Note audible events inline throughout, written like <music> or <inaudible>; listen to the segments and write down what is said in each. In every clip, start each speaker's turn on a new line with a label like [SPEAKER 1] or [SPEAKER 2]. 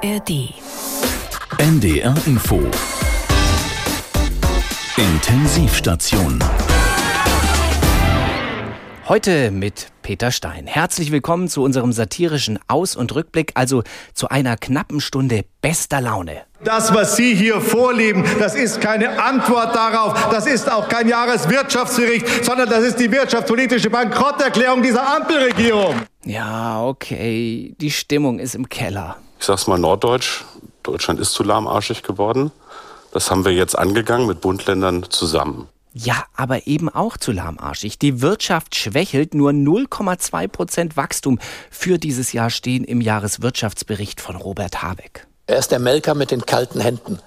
[SPEAKER 1] ARD.
[SPEAKER 2] NDR Info. Intensivstation.
[SPEAKER 3] Heute mit Peter Stein. Herzlich willkommen zu unserem satirischen Aus- und Rückblick, also zu einer knappen Stunde bester Laune.
[SPEAKER 4] Das, was Sie hier vorleben, das ist keine Antwort darauf. Das ist auch kein Jahreswirtschaftsbericht, sondern das ist die wirtschaftspolitische Bankrotterklärung dieser Ampelregierung.
[SPEAKER 3] Ja, okay, die Stimmung ist im Keller.
[SPEAKER 5] Ich sag's mal norddeutsch, Deutschland ist zu lahmarschig geworden. Das haben wir jetzt angegangen mit Bundländern zusammen.
[SPEAKER 3] Ja, aber eben auch zu lahmarschig. Die Wirtschaft schwächelt, nur 0,2 Prozent Wachstum für dieses Jahr stehen im Jahreswirtschaftsbericht von Robert Habeck.
[SPEAKER 6] Er ist der Melker mit den kalten Händen.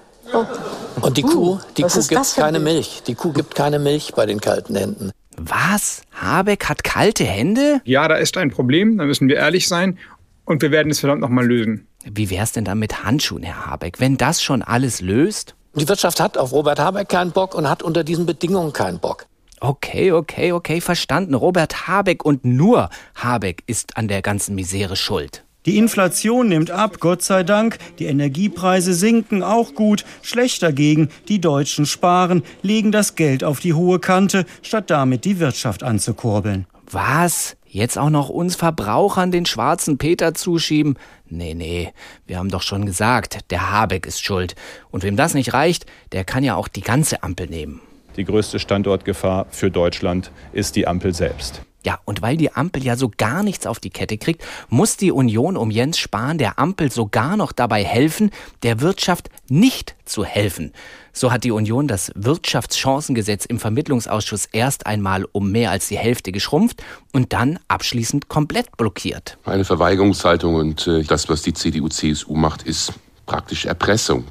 [SPEAKER 6] Und die Kuh, die
[SPEAKER 7] was
[SPEAKER 6] Kuh gibt keine
[SPEAKER 7] ein-
[SPEAKER 6] Milch. Die Kuh gibt keine Milch bei den kalten Händen.
[SPEAKER 3] Was? Habeck hat kalte Hände?
[SPEAKER 8] Ja, da ist ein Problem, da müssen wir ehrlich sein und wir werden es verdammt nochmal lösen.
[SPEAKER 3] Wie wär's denn dann mit Handschuhen, Herr Habeck? Wenn das schon alles löst?
[SPEAKER 6] Die Wirtschaft hat auf Robert Habeck keinen Bock und hat unter diesen Bedingungen keinen Bock.
[SPEAKER 3] Okay, okay, okay, verstanden. Robert Habeck und nur Habeck ist an der ganzen Misere schuld.
[SPEAKER 9] Die Inflation nimmt ab, Gott sei Dank. Die Energiepreise sinken auch gut. Schlecht dagegen, die Deutschen sparen, legen das Geld auf die hohe Kante, statt damit die Wirtschaft anzukurbeln.
[SPEAKER 3] Was? Jetzt auch noch uns Verbrauchern den schwarzen Peter zuschieben? Nee, nee, wir haben doch schon gesagt, der Habeck ist schuld. Und wem das nicht reicht, der kann ja auch die ganze Ampel nehmen.
[SPEAKER 10] Die größte Standortgefahr für Deutschland ist die Ampel selbst.
[SPEAKER 3] Ja, und weil die Ampel ja so gar nichts auf die Kette kriegt, muss die Union um Jens Spahn der Ampel sogar noch dabei helfen, der Wirtschaft nicht zu helfen. So hat die Union das Wirtschaftschancengesetz im Vermittlungsausschuss erst einmal um mehr als die Hälfte geschrumpft und dann abschließend komplett blockiert.
[SPEAKER 5] Eine Verweigerungshaltung und äh, das, was die CDU-CSU macht, ist praktisch Erpressung.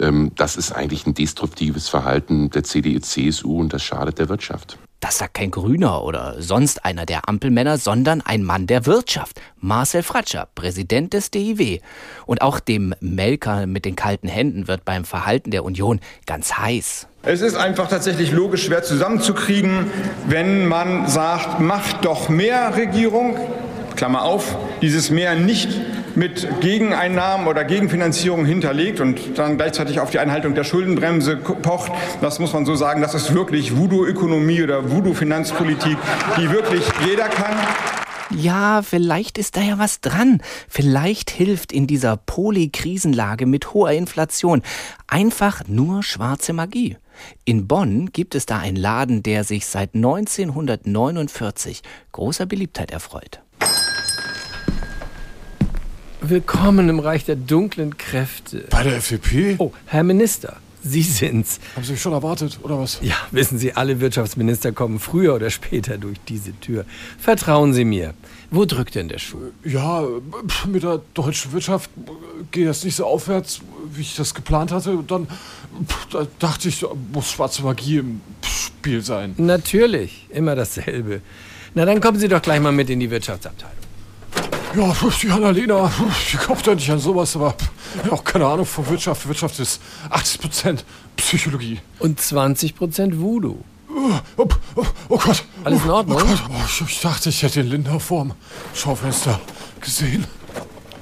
[SPEAKER 5] Ähm, das ist eigentlich ein destruktives Verhalten der CDU-CSU und das schadet der Wirtschaft.
[SPEAKER 3] Das sagt kein Grüner oder sonst einer der Ampelmänner, sondern ein Mann der Wirtschaft. Marcel Fratscher, Präsident des DIW. Und auch dem Melker mit den kalten Händen wird beim Verhalten der Union ganz heiß.
[SPEAKER 8] Es ist einfach tatsächlich logisch schwer zusammenzukriegen, wenn man sagt, macht doch mehr Regierung, Klammer auf, dieses mehr nicht mit Gegeneinnahmen oder Gegenfinanzierung hinterlegt und dann gleichzeitig auf die Einhaltung der Schuldenbremse pocht. Das muss man so sagen, das ist wirklich Voodoo-Ökonomie oder Voodoo-Finanzpolitik, die wirklich jeder kann.
[SPEAKER 3] Ja, vielleicht ist da ja was dran. Vielleicht hilft in dieser Polykrisenlage mit hoher Inflation einfach nur schwarze Magie. In Bonn gibt es da einen Laden, der sich seit 1949 großer Beliebtheit erfreut.
[SPEAKER 11] Willkommen im Reich der dunklen Kräfte.
[SPEAKER 12] Bei der FDP?
[SPEAKER 11] Oh, Herr Minister, Sie sind's.
[SPEAKER 12] Haben Sie mich schon erwartet, oder was?
[SPEAKER 11] Ja, wissen Sie, alle Wirtschaftsminister kommen früher oder später durch diese Tür. Vertrauen Sie mir. Wo drückt denn der Schuh?
[SPEAKER 12] Ja, mit der deutschen Wirtschaft geht das nicht so aufwärts, wie ich das geplant hatte. Und dann da dachte ich, da muss schwarze Magie im Spiel sein.
[SPEAKER 11] Natürlich, immer dasselbe. Na, dann kommen Sie doch gleich mal mit in die Wirtschaftsabteilung.
[SPEAKER 12] Ja, die Annalena, die kommt ja nicht an sowas, aber auch keine Ahnung von Wirtschaft. Wirtschaft ist 80% Psychologie.
[SPEAKER 11] Und 20% Voodoo.
[SPEAKER 12] Oh, oh, oh, Gott.
[SPEAKER 11] Alles in Ordnung?
[SPEAKER 12] Oh Gott, oh, ich, dachte, ich hätte den Lindner vorm Schaufenster gesehen.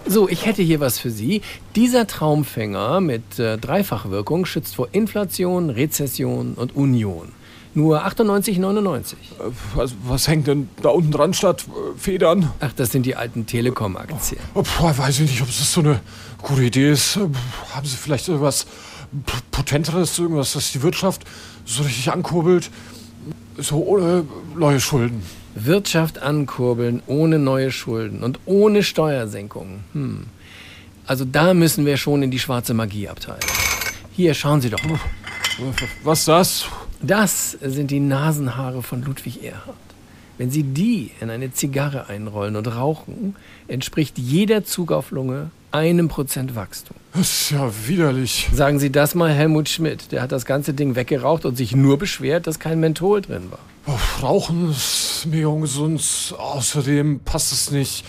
[SPEAKER 11] So, ich hätte hier was für Sie. Dieser Traumfänger mit äh, Dreifachwirkung schützt vor Inflation, Rezession und Union. Nur 98,99.
[SPEAKER 12] Äh, Was, was hängt denn da unten dran statt äh, Federn?
[SPEAKER 11] Ach, das sind die alten Telekom-Aktien.
[SPEAKER 12] Oh, boah, weiß ich nicht, ob das so eine gute Idee ist. Äh, Haben Sie vielleicht irgendwas Potenteres, irgendwas, das die Wirtschaft so richtig ankurbelt? So ohne neue Schulden.
[SPEAKER 11] Wirtschaft ankurbeln ohne neue Schulden und ohne Steuersenkungen. Hm. Also da müssen wir schon in die schwarze Magieabteilung. Hier, schauen Sie doch.
[SPEAKER 12] Was ist das?
[SPEAKER 11] Das sind die Nasenhaare von Ludwig Erhard. Wenn Sie die in eine Zigarre einrollen und rauchen, entspricht jeder Zug auf Lunge einem Prozent Wachstum.
[SPEAKER 12] Das ist ja widerlich.
[SPEAKER 11] Sagen Sie das mal Helmut Schmidt. Der hat das ganze Ding weggeraucht und sich nur beschwert, dass kein Menthol drin war.
[SPEAKER 12] Rauchen ist mega ungesund. Außerdem passt es nicht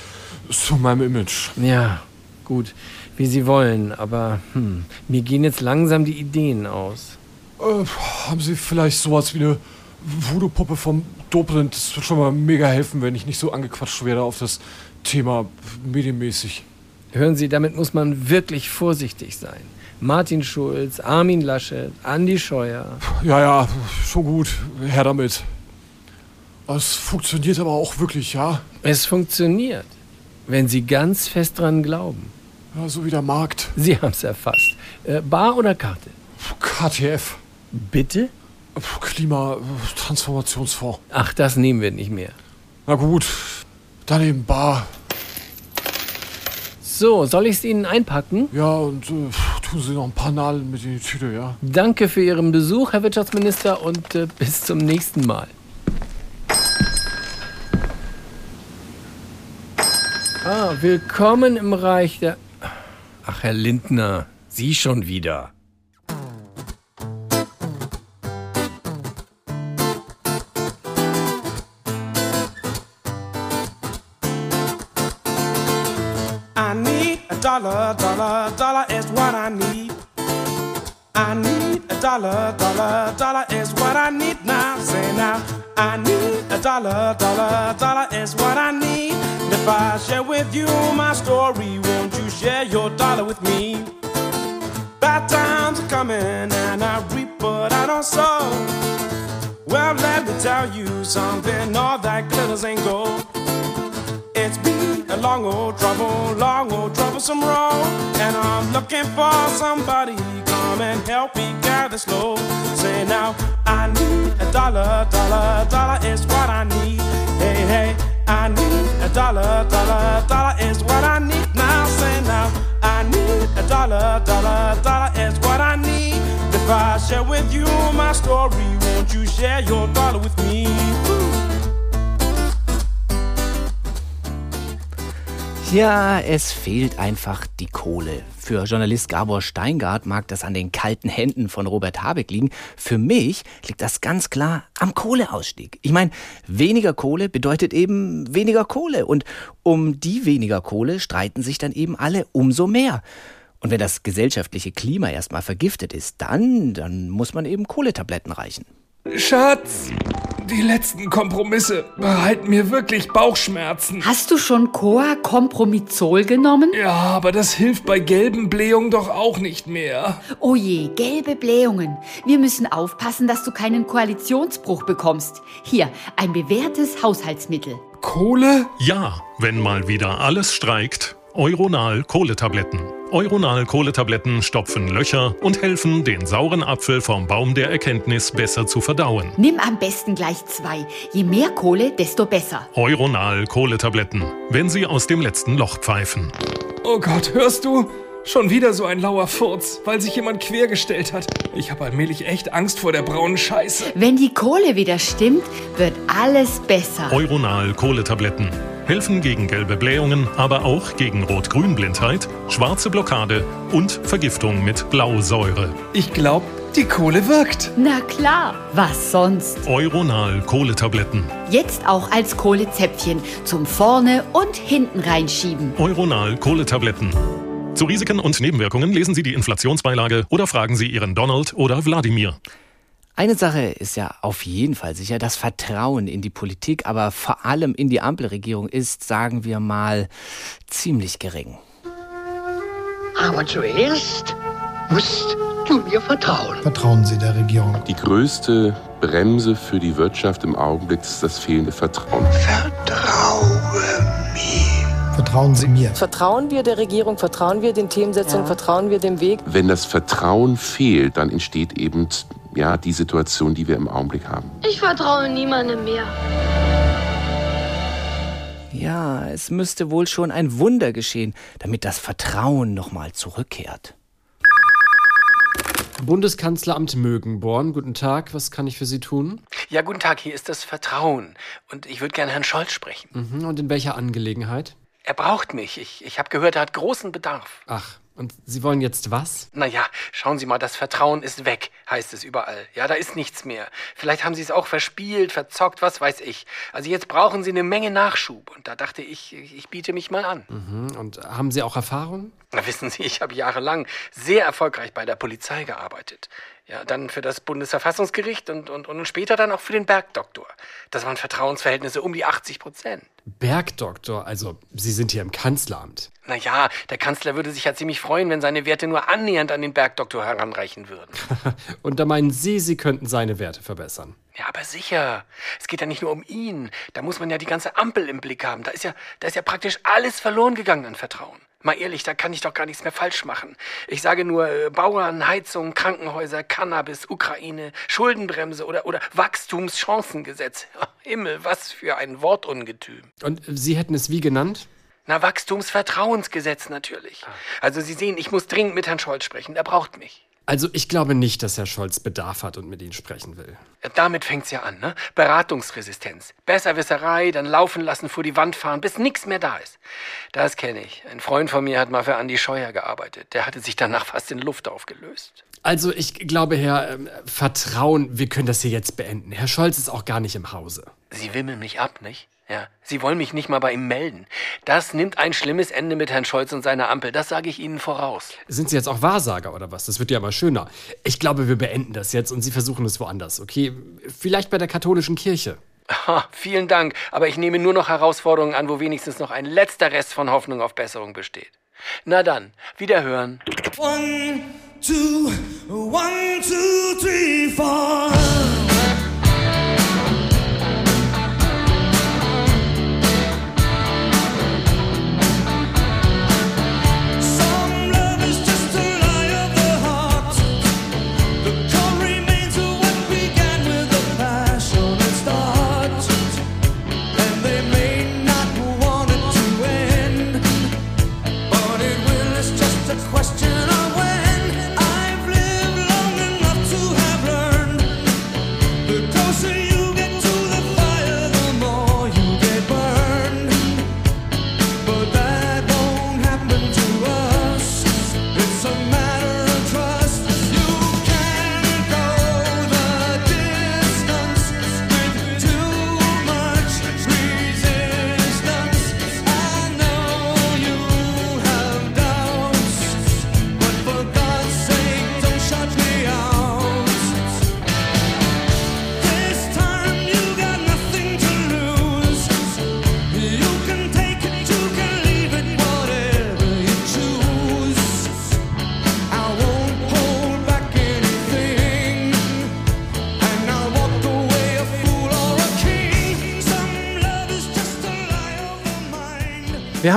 [SPEAKER 12] zu meinem Image.
[SPEAKER 11] Ja, gut, wie Sie wollen, aber hm, mir gehen jetzt langsam die Ideen aus.
[SPEAKER 12] Äh, haben Sie vielleicht sowas wie eine Voodoo-Puppe vom Dobrindt? Das wird schon mal mega helfen, wenn ich nicht so angequatscht werde auf das Thema medienmäßig.
[SPEAKER 11] Hören Sie, damit muss man wirklich vorsichtig sein. Martin Schulz, Armin Laschet, Andi Scheuer.
[SPEAKER 12] Ja, ja, schon gut. Her damit. Es funktioniert aber auch wirklich, ja?
[SPEAKER 11] Es funktioniert, wenn Sie ganz fest dran glauben.
[SPEAKER 12] Ja, so wie der Markt.
[SPEAKER 11] Sie haben es erfasst. Äh, Bar oder Karte?
[SPEAKER 12] KTF.
[SPEAKER 11] Bitte?
[SPEAKER 12] Klimatransformationsfonds.
[SPEAKER 11] Ach, das nehmen wir nicht mehr.
[SPEAKER 12] Na gut, dann eben Bar.
[SPEAKER 11] So, soll ich es Ihnen einpacken?
[SPEAKER 12] Ja, und äh, tun Sie noch ein paar Nadeln mit in die Tüte, ja?
[SPEAKER 11] Danke für Ihren Besuch, Herr Wirtschaftsminister, und äh, bis zum nächsten Mal. Ah, willkommen im Reich der... Ach, Herr Lindner, Sie schon wieder.
[SPEAKER 1] Dollar, dollar, dollar is what I need. I need a dollar, dollar, dollar is what I need now. Say now, I need a dollar, dollar, dollar is what I need. If I share with you my story, won't you share your dollar with me? Bad times are coming and I reap but I don't sow. Well, let me tell you something, all that glitters ain't gold. Long old trouble, long old troublesome road. And I'm looking for somebody come and help me this load. Say now, I need a dollar, dollar, dollar is what I need. Hey, hey, I need a dollar, dollar, dollar is what I need. Now, say now, I need a dollar, dollar, dollar is what I need. If I share with you my story, won't you share your dollar with me? Ooh.
[SPEAKER 3] Ja, es fehlt einfach die Kohle. Für Journalist Gabor Steingart mag das an den kalten Händen von Robert Habeck liegen. Für mich liegt das ganz klar am Kohleausstieg. Ich meine, weniger Kohle bedeutet eben weniger Kohle. Und um die weniger Kohle streiten sich dann eben alle umso mehr. Und wenn das gesellschaftliche Klima erstmal vergiftet ist, dann, dann muss man eben Kohletabletten reichen.
[SPEAKER 7] Schatz, die letzten Kompromisse bereiten mir wirklich Bauchschmerzen.
[SPEAKER 13] Hast du schon Coa Compromizol genommen?
[SPEAKER 7] Ja, aber das hilft bei gelben Blähungen doch auch nicht mehr.
[SPEAKER 13] Oh je, gelbe Blähungen. Wir müssen aufpassen, dass du keinen Koalitionsbruch bekommst. Hier, ein bewährtes Haushaltsmittel.
[SPEAKER 7] Kohle?
[SPEAKER 14] Ja, wenn mal wieder alles streikt. Euronal Kohletabletten. Euronal Kohletabletten stopfen Löcher und helfen, den sauren Apfel vom Baum der Erkenntnis besser zu verdauen.
[SPEAKER 13] Nimm am besten gleich zwei. Je mehr Kohle, desto besser.
[SPEAKER 14] Euronal Kohletabletten, wenn sie aus dem letzten Loch pfeifen.
[SPEAKER 7] Oh Gott, hörst du? Schon wieder so ein lauer Furz, weil sich jemand quergestellt hat. Ich habe allmählich echt Angst vor der braunen Scheiße.
[SPEAKER 13] Wenn die Kohle wieder stimmt, wird alles besser.
[SPEAKER 14] Euronal Helfen gegen gelbe Blähungen, aber auch gegen Rot-Grün-Blindheit, schwarze Blockade und Vergiftung mit Blausäure.
[SPEAKER 7] Ich glaube, die Kohle wirkt.
[SPEAKER 13] Na klar, was sonst?
[SPEAKER 14] Euronal Kohletabletten.
[SPEAKER 13] Jetzt auch als Kohlezäpfchen zum vorne und hinten reinschieben.
[SPEAKER 14] Euronal Kohletabletten. Zu Risiken und Nebenwirkungen lesen Sie die Inflationsbeilage oder fragen Sie Ihren Donald oder Wladimir.
[SPEAKER 3] Eine Sache ist ja auf jeden Fall sicher, das Vertrauen in die Politik, aber vor allem in die Ampelregierung ist, sagen wir mal, ziemlich gering.
[SPEAKER 15] Aber zuerst musst du mir vertrauen.
[SPEAKER 16] Vertrauen Sie der Regierung.
[SPEAKER 5] Die größte Bremse für die Wirtschaft im Augenblick ist das fehlende Vertrauen.
[SPEAKER 15] Vertraue mir.
[SPEAKER 16] Vertrauen Sie mir.
[SPEAKER 17] Vertrauen wir der Regierung, vertrauen wir den Themensetzungen, ja. vertrauen wir dem Weg.
[SPEAKER 5] Wenn das Vertrauen fehlt, dann entsteht eben ja, die Situation, die wir im Augenblick haben.
[SPEAKER 18] Ich vertraue niemandem mehr.
[SPEAKER 3] Ja, es müsste wohl schon ein Wunder geschehen, damit das Vertrauen nochmal zurückkehrt.
[SPEAKER 19] Bundeskanzleramt Mögenborn, guten Tag, was kann ich für Sie tun?
[SPEAKER 11] Ja, guten Tag, hier ist das Vertrauen. Und ich würde gerne Herrn Scholz sprechen.
[SPEAKER 19] Mhm, und in welcher Angelegenheit?
[SPEAKER 11] Er braucht mich. Ich, ich habe gehört, er hat großen Bedarf.
[SPEAKER 19] Ach, und Sie wollen jetzt was?
[SPEAKER 11] Naja, schauen Sie mal, das Vertrauen ist weg, heißt es überall. Ja, da ist nichts mehr. Vielleicht haben Sie es auch verspielt, verzockt, was weiß ich. Also jetzt brauchen Sie eine Menge Nachschub. Und da dachte ich, ich biete mich mal an.
[SPEAKER 19] Mhm. Und haben Sie auch Erfahrung?
[SPEAKER 11] Na, wissen Sie, ich habe jahrelang sehr erfolgreich bei der Polizei gearbeitet. Ja, dann für das Bundesverfassungsgericht und, und, und später dann auch für den Bergdoktor. Das waren Vertrauensverhältnisse um die 80 Prozent.
[SPEAKER 19] Bergdoktor, also Sie sind hier im Kanzleramt.
[SPEAKER 11] Naja, der Kanzler würde sich ja ziemlich freuen, wenn seine Werte nur annähernd an den Bergdoktor heranreichen würden. <laughs>
[SPEAKER 19] Und da meinen Sie, Sie könnten seine Werte verbessern.
[SPEAKER 11] Ja, aber sicher. Es geht ja nicht nur um ihn. Da muss man ja die ganze Ampel im Blick haben. Da ist ja, da ist ja praktisch alles verloren gegangen an Vertrauen. Mal ehrlich, da kann ich doch gar nichts mehr falsch machen. Ich sage nur äh, Bauern, Heizung, Krankenhäuser, Cannabis, Ukraine, Schuldenbremse oder, oder Wachstumschancengesetz. <laughs> Himmel, was für ein Wortungetüm.
[SPEAKER 19] Und Sie hätten es wie genannt?
[SPEAKER 11] Na, Wachstumsvertrauensgesetz natürlich. Also Sie sehen, ich muss dringend mit Herrn Scholz sprechen. Er braucht mich.
[SPEAKER 19] Also ich glaube nicht, dass Herr Scholz Bedarf hat und mit Ihnen sprechen will.
[SPEAKER 11] Damit fängt's ja an, ne? Beratungsresistenz. Besserwisserei, dann laufen lassen, vor die Wand fahren, bis nichts mehr da ist. Das kenne ich. Ein Freund von mir hat mal für Andi Scheuer gearbeitet. Der hatte sich danach fast in Luft aufgelöst.
[SPEAKER 19] Also ich glaube, Herr ähm, Vertrauen, wir können das hier jetzt beenden. Herr Scholz ist auch gar nicht im Hause.
[SPEAKER 11] Sie wimmeln mich ab, nicht? Ja. Sie wollen mich nicht mal bei ihm melden. Das nimmt ein schlimmes Ende mit Herrn Scholz und seiner Ampel. Das sage ich Ihnen voraus.
[SPEAKER 19] Sind Sie jetzt auch Wahrsager oder was? Das wird ja mal schöner. Ich glaube, wir beenden das jetzt und Sie versuchen es woanders, okay? Vielleicht bei der katholischen Kirche.
[SPEAKER 11] Ha, vielen Dank, aber ich nehme nur noch Herausforderungen an, wo wenigstens noch ein letzter Rest von Hoffnung auf Besserung besteht. Na dann, wiederhören.
[SPEAKER 1] One, two, one, two, three, four.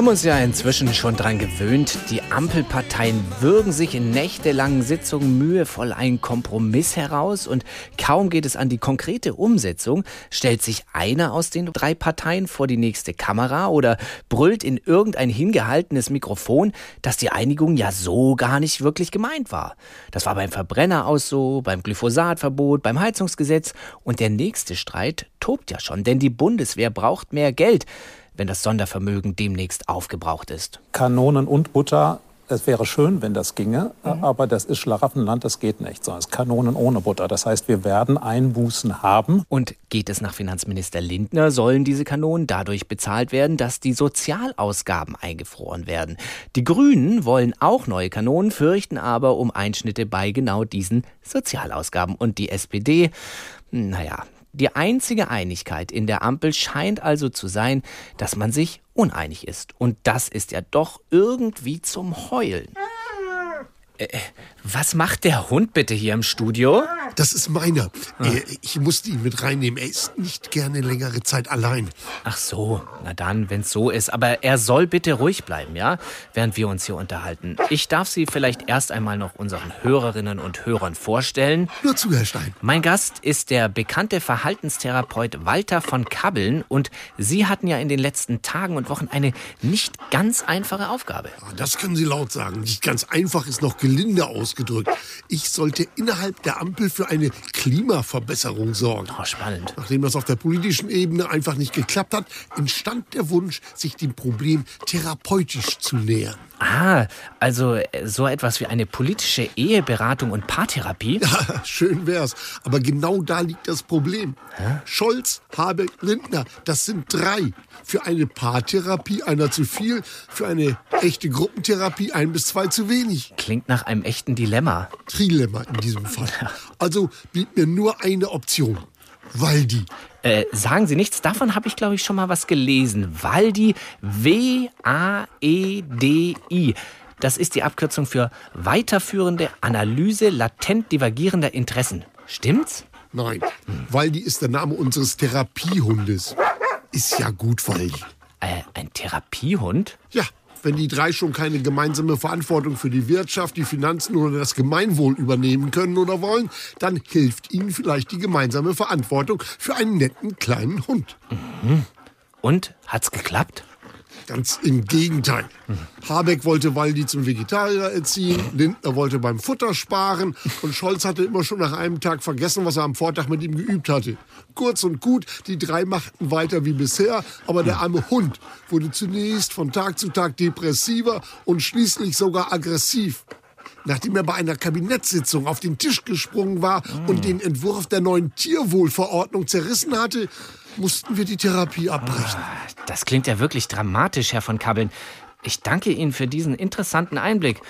[SPEAKER 3] Haben uns ja inzwischen schon dran gewöhnt, die Ampelparteien würgen sich in nächtelangen Sitzungen mühevoll einen Kompromiss heraus und kaum geht es an die konkrete Umsetzung, stellt sich einer aus den drei Parteien vor die nächste Kamera oder brüllt in irgendein hingehaltenes Mikrofon, dass die Einigung ja so gar nicht wirklich gemeint war. Das war beim Verbrenner aus so, beim Glyphosatverbot, beim Heizungsgesetz und der nächste Streit tobt ja schon, denn die Bundeswehr braucht mehr Geld wenn das Sondervermögen demnächst aufgebraucht ist.
[SPEAKER 20] Kanonen und Butter. Es wäre schön, wenn das ginge, aber das ist Schlaraffenland, das geht nicht. So, es ist Kanonen ohne Butter. Das heißt, wir werden Einbußen haben.
[SPEAKER 3] Und geht es nach Finanzminister Lindner, sollen diese Kanonen dadurch bezahlt werden, dass die Sozialausgaben eingefroren werden. Die Grünen wollen auch neue Kanonen, fürchten aber um Einschnitte bei genau diesen Sozialausgaben. Und die SPD, naja, die einzige Einigkeit in der Ampel scheint also zu sein, dass man sich uneinig ist. Und das ist ja doch irgendwie zum Heulen. Äh, was macht der Hund bitte hier im Studio?
[SPEAKER 21] Das ist meiner. Äh, Ich musste ihn mit reinnehmen. Er ist nicht gerne längere Zeit allein.
[SPEAKER 3] Ach so, na dann, wenn's so ist. Aber er soll bitte ruhig bleiben, ja? Während wir uns hier unterhalten. Ich darf Sie vielleicht erst einmal noch unseren Hörerinnen und Hörern vorstellen.
[SPEAKER 21] Nur zu, Herr Stein.
[SPEAKER 3] Mein Gast ist der bekannte Verhaltenstherapeut Walter von Kabbeln und Sie hatten ja in den letzten Tagen und Wochen eine nicht ganz einfache Aufgabe.
[SPEAKER 21] Das können Sie laut sagen. Nicht ganz einfach ist noch gelinde ausgedrückt. Ich sollte innerhalb der Ampel für eine Klimaverbesserung sorgen.
[SPEAKER 3] Oh, spannend.
[SPEAKER 21] Nachdem das auf der politischen Ebene einfach nicht geklappt hat, entstand der Wunsch, sich dem Problem therapeutisch zu nähern.
[SPEAKER 3] Ah, also äh, so etwas wie eine politische Eheberatung und Paartherapie?
[SPEAKER 21] Ja, schön wär's. Aber genau da liegt das Problem. Scholz, Habeck, Lindner, das sind drei. Für eine Paartherapie einer zu viel, für eine echte Gruppentherapie ein bis zwei zu wenig.
[SPEAKER 3] Klingt nach einem echten Dilemma.
[SPEAKER 21] Trilemma in diesem Fall. Also blieb mir nur eine Option. Waldi.
[SPEAKER 3] Äh, sagen Sie nichts, davon habe ich, glaube ich, schon mal was gelesen. Waldi, W-A-E-D-I. Das ist die Abkürzung für weiterführende Analyse latent divergierender Interessen. Stimmt's?
[SPEAKER 21] Nein, Waldi ist der Name unseres Therapiehundes. Ist ja gut, Waldi.
[SPEAKER 3] Äh, ein Therapiehund?
[SPEAKER 21] Ja, wenn die drei schon keine gemeinsame Verantwortung für die Wirtschaft, die Finanzen oder das Gemeinwohl übernehmen können oder wollen, dann hilft ihnen vielleicht die gemeinsame Verantwortung für einen netten kleinen Hund.
[SPEAKER 3] Mhm. Und hat's geklappt?
[SPEAKER 21] Ganz im Gegenteil. Habeck wollte Waldi zum Vegetarier erziehen, Lindner wollte beim Futter sparen und Scholz hatte immer schon nach einem Tag vergessen, was er am Vortag mit ihm geübt hatte. Kurz und gut, die drei machten weiter wie bisher, aber der arme Hund wurde zunächst von Tag zu Tag depressiver und schließlich sogar aggressiv. Nachdem er bei einer Kabinettssitzung auf den Tisch gesprungen war und den Entwurf der neuen Tierwohlverordnung zerrissen hatte, mussten wir die Therapie abbrechen.
[SPEAKER 3] Das klingt ja wirklich dramatisch, Herr von Kabbeln. Ich danke Ihnen für diesen interessanten Einblick.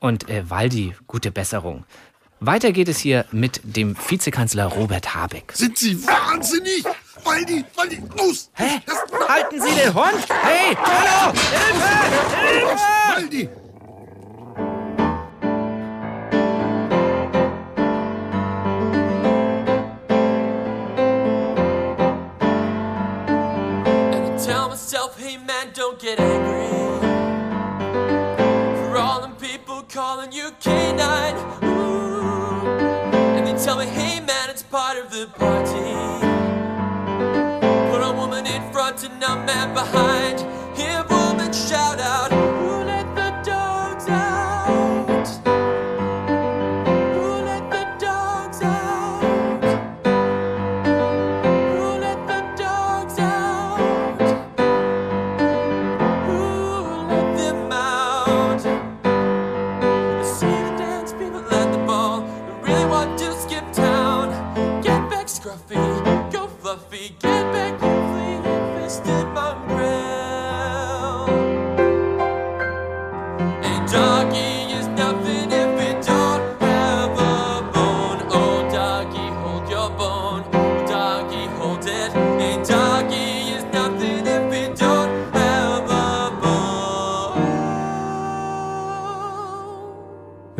[SPEAKER 3] Und äh, Waldi, gute Besserung. Weiter geht es hier mit dem Vizekanzler Robert Habeck.
[SPEAKER 21] Sind Sie wahnsinnig? Waldi, Waldi, los!
[SPEAKER 3] Hä? Halten Sie den Hund! Hey, hallo! Hilfe! Hilfe!
[SPEAKER 21] Waldi!
[SPEAKER 22] Myself, hey man, don't get angry. For all them people calling you canine. Ooh. And they tell me, hey man, it's part of the party. Put a woman in front and a man behind. Hear woman shout out, who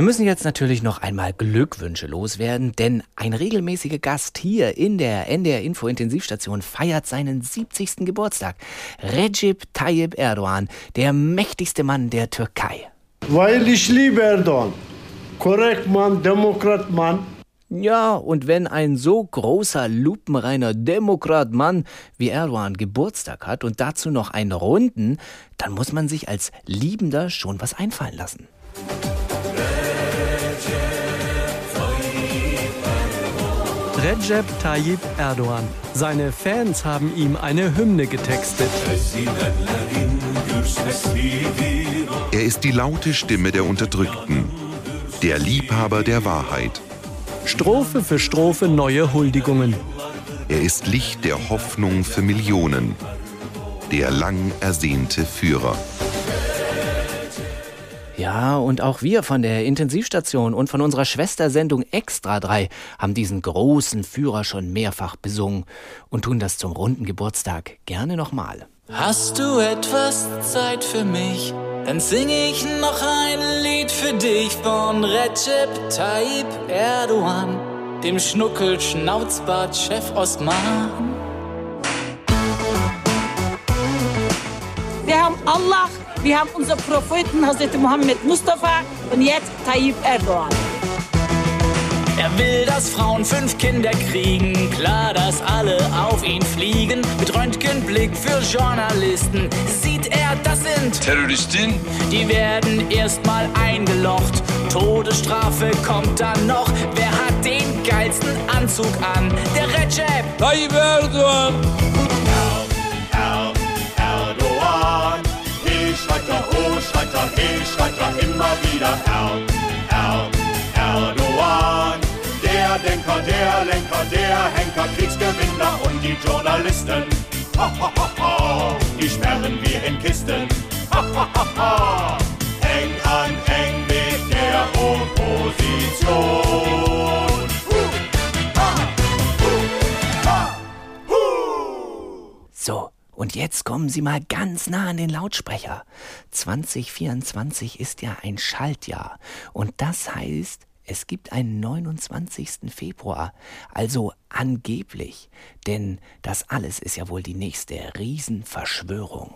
[SPEAKER 3] müssen jetzt natürlich noch einmal Glückwünsche loswerden, denn ein regelmäßiger Gast hier in der NDR Info Intensivstation feiert seinen 70. Geburtstag. Recep Tayyip Erdogan, der mächtigste Mann der Türkei.
[SPEAKER 23] Weil ich liebe Erdogan. Korrekt Mann, Demokrat Mann.
[SPEAKER 3] Ja, und wenn ein so großer, lupenreiner Demokratmann wie Erdogan Geburtstag hat und dazu noch einen runden, dann muss man sich als Liebender schon was einfallen lassen.
[SPEAKER 24] Recep Tayyip Erdogan. Seine Fans haben ihm eine Hymne getextet.
[SPEAKER 25] Er ist die laute Stimme der Unterdrückten, der Liebhaber der Wahrheit.
[SPEAKER 24] Strophe für Strophe neue Huldigungen.
[SPEAKER 25] Er ist Licht der Hoffnung für Millionen, der lang ersehnte Führer.
[SPEAKER 3] Ja, und auch wir von der Intensivstation und von unserer Schwestersendung Extra 3 haben diesen großen Führer schon mehrfach besungen und tun das zum runden Geburtstag gerne nochmal.
[SPEAKER 22] Hast du etwas Zeit für mich? Dann sing ich noch ein Lied für dich von Recep Tayyip Erdogan, dem Schnuckel-Schnauzbart-Chef Osman.
[SPEAKER 26] Wir haben Allah, wir haben unseren Propheten Hazreti Mohammed Mustafa und jetzt Tayyip Erdogan.
[SPEAKER 22] Er will, dass Frauen fünf Kinder kriegen. Klar, dass alle auf ihn fliegen. Mit Röntgenblick für Journalisten sieht er, das sind Terroristen. Die werden erstmal eingelocht. Todesstrafe kommt dann noch. Wer hat den geilsten Anzug an? Der Recep Tayyip Erdogan.
[SPEAKER 27] Erdogan, he schreit er, oh schreit er, he schreit
[SPEAKER 28] dieser Er, Er, Erdogan. Der Denker, der Lenker, der Henker, Kriegsgewinner und die Journalisten. Ha, ha, ha, ha, die sperren wir in Kisten. Ha, ha, ha, ha.
[SPEAKER 3] Und jetzt kommen Sie mal ganz nah an den Lautsprecher. 2024 ist ja ein Schaltjahr. Und das heißt, es gibt einen 29. Februar, also angeblich. Denn das alles ist ja wohl die nächste Riesenverschwörung.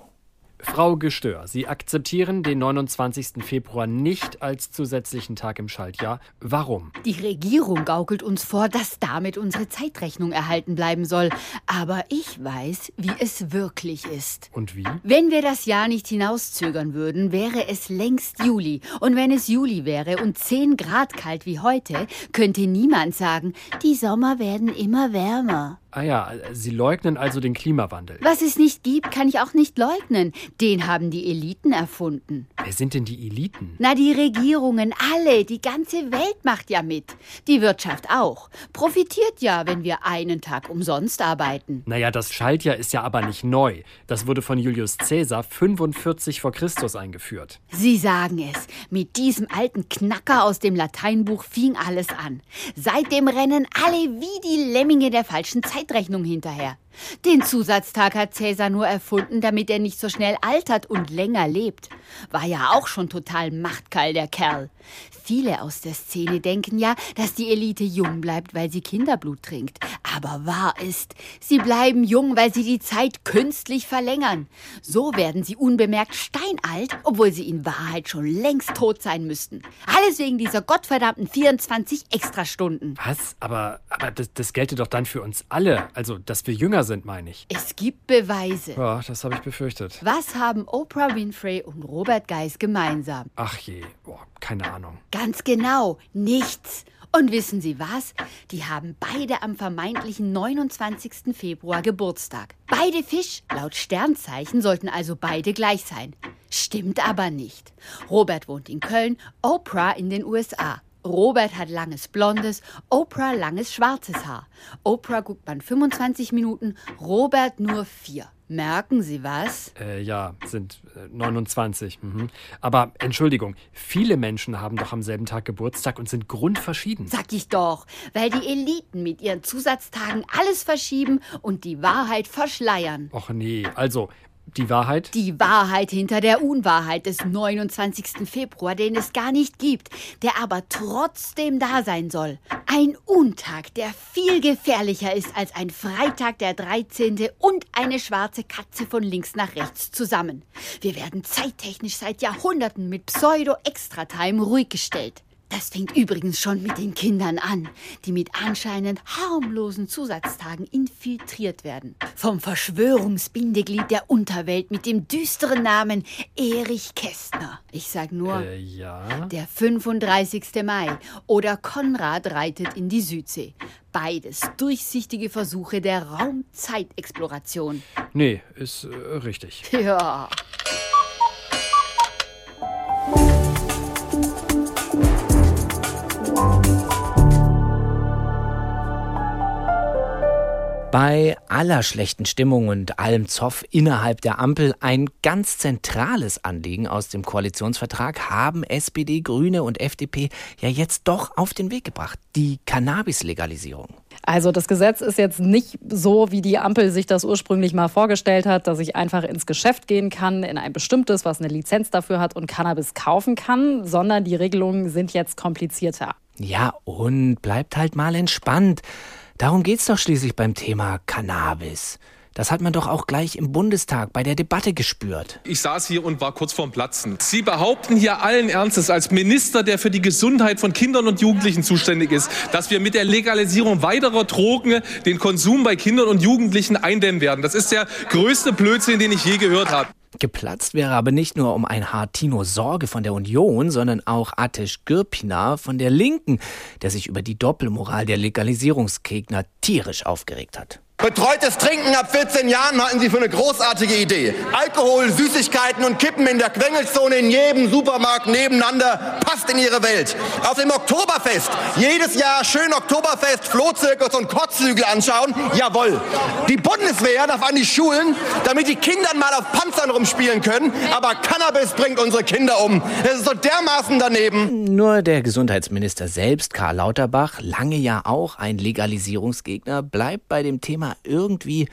[SPEAKER 19] Frau Gestör, Sie akzeptieren den 29. Februar nicht als zusätzlichen Tag im Schaltjahr. Warum?
[SPEAKER 13] Die Regierung gaukelt uns vor, dass damit unsere Zeitrechnung erhalten bleiben soll. Aber ich weiß, wie es wirklich ist.
[SPEAKER 19] Und wie?
[SPEAKER 13] Wenn wir das Jahr nicht hinauszögern würden, wäre es längst Juli. Und wenn es Juli wäre und 10 Grad kalt wie heute, könnte niemand sagen, die Sommer werden immer wärmer.
[SPEAKER 19] Ah ja, Sie leugnen also den Klimawandel.
[SPEAKER 13] Was es nicht gibt, kann ich auch nicht leugnen. Den haben die Eliten erfunden.
[SPEAKER 19] Wer sind denn die Eliten?
[SPEAKER 13] Na, die Regierungen, alle, die ganze Welt macht ja mit. Die Wirtschaft auch. Profitiert ja, wenn wir einen Tag umsonst arbeiten.
[SPEAKER 19] Naja, das Schaltjahr ist ja aber nicht neu. Das wurde von Julius Caesar 45 vor Christus eingeführt.
[SPEAKER 13] Sie sagen es. Mit diesem alten Knacker aus dem Lateinbuch fing alles an. Seitdem rennen alle wie die Lemminge der falschen Zeitrechnung hinterher. Den Zusatztag hat Cäsar nur erfunden, damit er nicht so schnell altert und länger lebt. War ja auch schon total machtkall, der Kerl. Viele aus der Szene denken ja, dass die Elite jung bleibt, weil sie Kinderblut trinkt. Aber wahr ist, sie bleiben jung, weil sie die Zeit künstlich verlängern. So werden sie unbemerkt steinalt, obwohl sie in Wahrheit schon längst tot sein müssten. Alles wegen dieser gottverdammten 24 Extrastunden.
[SPEAKER 19] Was? Aber, aber das, das gelte doch dann für uns alle. Also, dass wir jünger sind, meine ich.
[SPEAKER 13] Es gibt Beweise.
[SPEAKER 19] Ja, das habe ich befürchtet.
[SPEAKER 13] Was haben Oprah Winfrey und Robert Geis gemeinsam?
[SPEAKER 19] Ach je, Boah, keine Ahnung.
[SPEAKER 13] Ganz genau, nichts. Und wissen Sie was? Die haben beide am vermeintlichen 29. Februar Geburtstag. Beide Fisch, laut Sternzeichen sollten also beide gleich sein. Stimmt aber nicht. Robert wohnt in Köln, Oprah in den USA. Robert hat langes blondes, Oprah langes schwarzes Haar. Oprah guckt man 25 Minuten, Robert nur vier. Merken Sie was?
[SPEAKER 19] Äh, ja, sind äh, 29. Mhm. Aber Entschuldigung, viele Menschen haben doch am selben Tag Geburtstag und sind grundverschieden.
[SPEAKER 13] Sag ich doch, weil die Eliten mit ihren Zusatztagen alles verschieben und die Wahrheit verschleiern.
[SPEAKER 19] Och nee, also die Wahrheit?
[SPEAKER 13] Die Wahrheit hinter der Unwahrheit des 29. Februar, den es gar nicht gibt, der aber trotzdem da sein soll. Ein Untag, der viel gefährlicher ist als ein Freitag der 13. und eine schwarze Katze von links nach rechts zusammen. Wir werden zeittechnisch seit Jahrhunderten mit Pseudo-Extra-Time ruhig gestellt. Das fängt übrigens schon mit den Kindern an, die mit anscheinend harmlosen Zusatztagen infiltriert werden. Vom Verschwörungsbindeglied der Unterwelt mit dem düsteren Namen Erich Kästner. Ich sag nur,
[SPEAKER 19] Äh, ja.
[SPEAKER 13] der 35. Mai oder Konrad reitet in die Südsee. Beides durchsichtige Versuche der Raumzeitexploration.
[SPEAKER 19] Nee, ist äh, richtig.
[SPEAKER 13] Ja.
[SPEAKER 3] Bei aller schlechten Stimmung und allem Zoff innerhalb der Ampel ein ganz zentrales Anliegen aus dem Koalitionsvertrag haben SPD, Grüne und FDP ja jetzt doch auf den Weg gebracht. Die Cannabis-Legalisierung.
[SPEAKER 29] Also das Gesetz ist jetzt nicht so, wie die Ampel sich das ursprünglich mal vorgestellt hat, dass ich einfach ins Geschäft gehen kann, in ein bestimmtes, was eine Lizenz dafür hat und Cannabis kaufen kann, sondern die Regelungen sind jetzt komplizierter.
[SPEAKER 3] Ja, und bleibt halt mal entspannt. Darum geht's doch schließlich beim Thema Cannabis. Das hat man doch auch gleich im Bundestag bei der Debatte gespürt.
[SPEAKER 30] Ich saß hier und war kurz vorm Platzen. Sie behaupten hier allen Ernstes als Minister, der für die Gesundheit von Kindern und Jugendlichen zuständig ist, dass wir mit der Legalisierung weiterer Drogen den Konsum bei Kindern und Jugendlichen eindämmen werden. Das ist der größte Blödsinn, den ich je gehört habe.
[SPEAKER 3] Geplatzt wäre aber nicht nur um ein Haar Tino Sorge von der Union, sondern auch Atesh Gürpina von der Linken, der sich über die Doppelmoral der Legalisierungsgegner tierisch aufgeregt hat.
[SPEAKER 31] Betreutes Trinken ab 14 Jahren halten Sie für eine großartige Idee. Alkohol, Süßigkeiten und Kippen in der Quengelzone in jedem Supermarkt nebeneinander passt in Ihre Welt. Auf dem Oktoberfest jedes Jahr schön Oktoberfest, Flohzirkus und Kotzhügel anschauen. Jawohl. Die Bundeswehr darf an die Schulen, damit die Kinder mal auf Panzern rumspielen können. Aber Cannabis bringt unsere Kinder um. Es ist so dermaßen daneben.
[SPEAKER 3] Nur der Gesundheitsminister selbst, Karl Lauterbach, lange ja auch ein Legalisierungsgegner, bleibt bei dem Thema irgendwie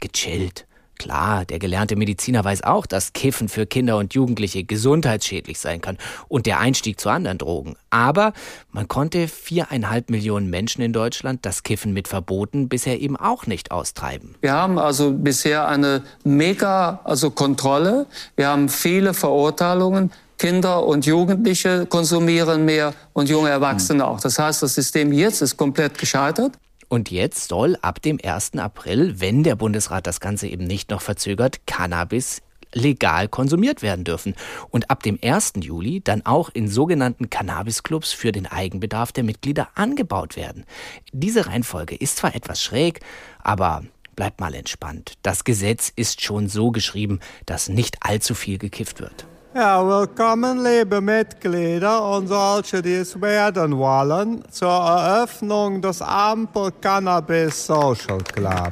[SPEAKER 3] gechillt. Klar, der gelernte Mediziner weiß auch, dass Kiffen für Kinder und Jugendliche gesundheitsschädlich sein kann und der Einstieg zu anderen Drogen. Aber man konnte viereinhalb Millionen Menschen in Deutschland das Kiffen mit Verboten bisher eben auch nicht austreiben.
[SPEAKER 32] Wir haben also bisher eine mega also Kontrolle. Wir haben viele Verurteilungen. Kinder und Jugendliche konsumieren mehr und junge Erwachsene auch. Das heißt, das System jetzt ist komplett gescheitert.
[SPEAKER 3] Und jetzt soll ab dem 1. April, wenn der Bundesrat das Ganze eben nicht noch verzögert, Cannabis legal konsumiert werden dürfen. Und ab dem 1. Juli dann auch in sogenannten Cannabis-Clubs für den Eigenbedarf der Mitglieder angebaut werden. Diese Reihenfolge ist zwar etwas schräg, aber bleibt mal entspannt. Das Gesetz ist schon so geschrieben, dass nicht allzu viel gekifft wird.
[SPEAKER 33] Ja, willkommen, liebe Mitglieder und solche, die es werden wollen, zur Eröffnung des Ampel Cannabis Social Club.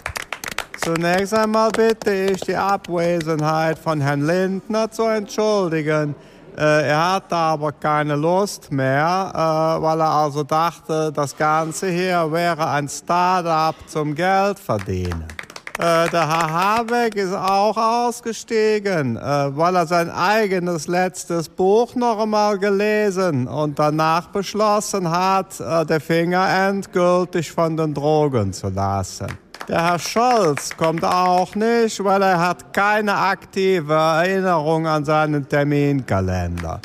[SPEAKER 33] Zunächst einmal bitte ich die Abwesenheit von Herrn Lindner zu entschuldigen. Äh, er hatte aber keine Lust mehr, äh, weil er also dachte, das Ganze hier wäre ein Start-up zum Geld verdienen. Äh, der Herr Habeck ist auch ausgestiegen, äh, weil er sein eigenes letztes Buch noch einmal gelesen und danach beschlossen hat, äh, die Finger endgültig von den Drogen zu lassen. Der Herr Scholz kommt auch nicht, weil er hat keine aktive Erinnerung an seinen Terminkalender.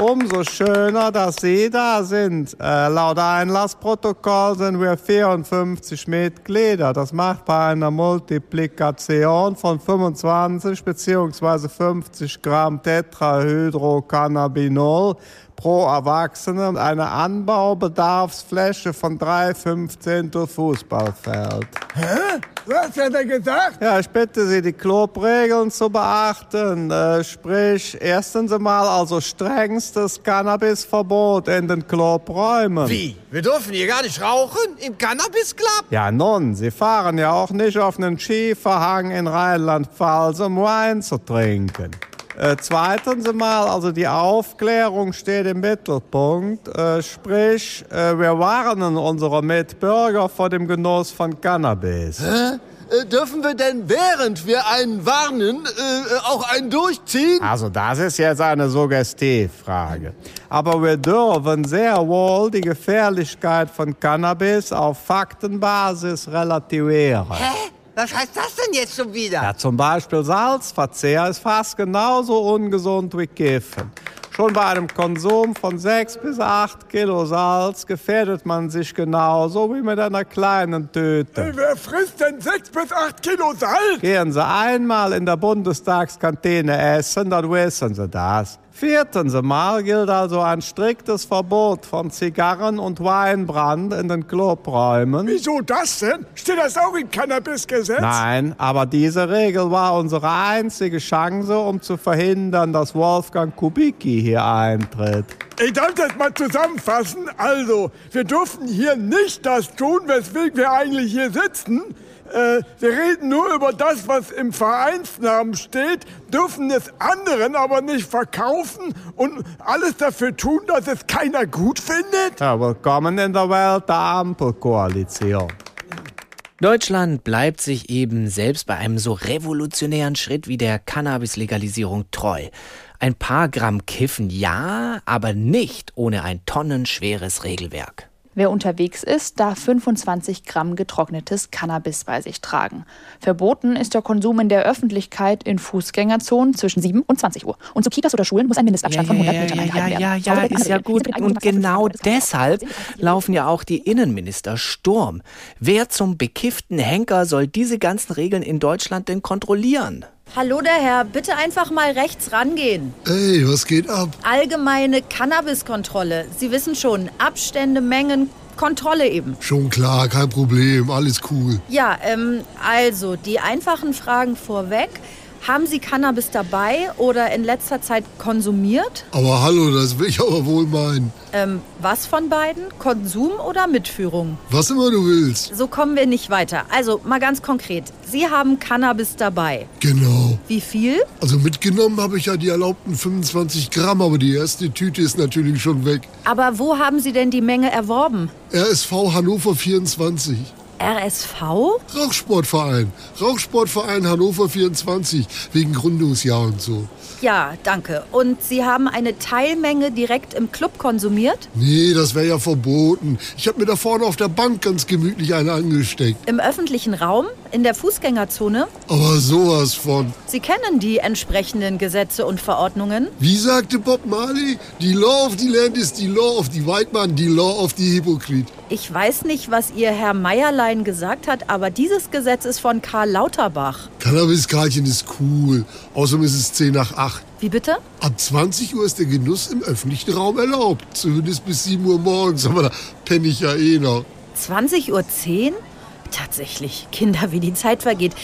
[SPEAKER 33] Umso schöner, dass Sie da sind. Äh, laut Einlassprotokoll sind wir 54 Mitglieder. Das macht bei einer Multiplikation von 25 bzw. 50 Gramm Tetrahydrocannabinol pro Erwachsenen eine Anbaubedarfsfläche von drei Fünfzehntel Fußballfeld.
[SPEAKER 34] Hä? Was hat er gesagt?
[SPEAKER 33] Ja, ich bitte Sie, die Clubregeln zu beachten. Äh, sprich, erstens einmal also strengstes Cannabisverbot in den Clubräumen.
[SPEAKER 34] Wie? Wir dürfen hier gar nicht rauchen? Im Cannabis-Club?
[SPEAKER 33] Ja, nun, Sie fahren ja auch nicht auf einen Schieferhang in Rheinland-Pfalz, um Wein zu trinken. Äh, zweitens einmal, also die Aufklärung steht im Mittelpunkt. Äh, sprich, äh, wir warnen unsere Mitbürger vor dem Genuss von Cannabis.
[SPEAKER 34] Hä? Äh, dürfen wir denn, während wir einen warnen, äh, auch einen durchziehen?
[SPEAKER 33] Also das ist jetzt eine Suggestivfrage. Aber wir dürfen sehr wohl die Gefährlichkeit von Cannabis auf Faktenbasis relativieren.
[SPEAKER 34] Hä? Was heißt das denn jetzt schon wieder?
[SPEAKER 33] Ja, zum Beispiel Salzverzehr ist fast genauso ungesund wie Kiffen. Schon bei einem Konsum von 6 bis 8 Kilo Salz gefährdet man sich genauso wie mit einer kleinen Tüte.
[SPEAKER 34] Wer frisst denn 6 bis 8 Kilo Salz?
[SPEAKER 33] Gehen Sie einmal in der Bundestagskantine essen, dann wissen Sie das. Viertens einmal gilt also ein striktes Verbot von Zigarren und Weinbrand in den Clubräumen.
[SPEAKER 34] Wieso das denn? Steht das auch im Cannabisgesetz?
[SPEAKER 33] Nein, aber diese Regel war unsere einzige Chance, um zu verhindern, dass Wolfgang Kubicki hier eintritt.
[SPEAKER 34] Ich darf das mal zusammenfassen. Also, wir dürfen hier nicht das tun, weswegen wir eigentlich hier sitzen. Äh, wir reden nur über das, was im Vereinsnamen steht, dürfen es anderen aber nicht verkaufen und alles dafür tun, dass es keiner gut findet.
[SPEAKER 33] Ja, willkommen in der Welt der Ampelkoalition.
[SPEAKER 3] Deutschland bleibt sich eben selbst bei einem so revolutionären Schritt wie der Cannabis-Legalisierung treu. Ein paar Gramm Kiffen ja, aber nicht ohne ein tonnenschweres Regelwerk.
[SPEAKER 35] Wer unterwegs ist, darf 25 Gramm getrocknetes Cannabis bei sich tragen. Verboten ist der Konsum in der Öffentlichkeit in Fußgängerzonen zwischen 7 und 20 Uhr. Und zu Kitas oder Schulen muss ein Mindestabstand
[SPEAKER 3] ja,
[SPEAKER 35] von 100
[SPEAKER 3] ja,
[SPEAKER 35] Metern
[SPEAKER 3] ja,
[SPEAKER 35] eingehalten
[SPEAKER 3] ja,
[SPEAKER 35] werden.
[SPEAKER 3] ja, ja, ist ja gut. Und genau deshalb laufen ja auch die Innenminister Sturm. Wer zum bekifften Henker soll diese ganzen Regeln in Deutschland denn kontrollieren?
[SPEAKER 27] Hallo der Herr, bitte einfach mal rechts rangehen.
[SPEAKER 21] Ey, was geht ab?
[SPEAKER 27] Allgemeine Cannabiskontrolle. Sie wissen schon, Abstände, Mengen,
[SPEAKER 36] Kontrolle eben.
[SPEAKER 21] Schon klar, kein Problem, alles cool.
[SPEAKER 36] Ja, ähm, also die einfachen Fragen vorweg. Haben Sie Cannabis dabei oder in letzter Zeit konsumiert?
[SPEAKER 21] Aber hallo, das will ich aber wohl meinen.
[SPEAKER 36] Ähm, was von beiden? Konsum oder Mitführung?
[SPEAKER 21] Was immer du willst.
[SPEAKER 36] So kommen wir nicht weiter. Also mal ganz konkret. Sie haben Cannabis dabei.
[SPEAKER 21] Genau.
[SPEAKER 36] Wie viel?
[SPEAKER 21] Also mitgenommen habe ich ja die erlaubten 25 Gramm, aber die erste Tüte ist natürlich schon weg.
[SPEAKER 36] Aber wo haben Sie denn die Menge erworben?
[SPEAKER 21] RSV Hannover 24.
[SPEAKER 36] RSV?
[SPEAKER 21] Rauchsportverein. Rauchsportverein Hannover 24. Wegen Gründungsjahr und so.
[SPEAKER 36] Ja, danke. Und Sie haben eine Teilmenge direkt im Club konsumiert?
[SPEAKER 21] Nee, das wäre ja verboten. Ich habe mir da vorne auf der Bank ganz gemütlich eine angesteckt.
[SPEAKER 36] Im öffentlichen Raum? In der Fußgängerzone?
[SPEAKER 21] Aber sowas von.
[SPEAKER 36] Sie kennen die entsprechenden Gesetze und Verordnungen?
[SPEAKER 21] Wie sagte Bob Marley? Die Law of the Land ist die Law of the White Man, die Law of the Hypocrite.
[SPEAKER 36] Ich weiß nicht, was Ihr Herr Meierlein gesagt hat, aber dieses Gesetz ist von Karl Lauterbach.
[SPEAKER 21] Cannabis-Karlchen ist cool. Außerdem ist es 10 nach 8.
[SPEAKER 36] Wie bitte?
[SPEAKER 21] Ab 20 Uhr ist der Genuss im öffentlichen Raum erlaubt. Zumindest bis 7 Uhr morgens. Aber da penne ich ja eh noch.
[SPEAKER 36] 20.10 Uhr? Tatsächlich, Kinder, wie die Zeit vergeht.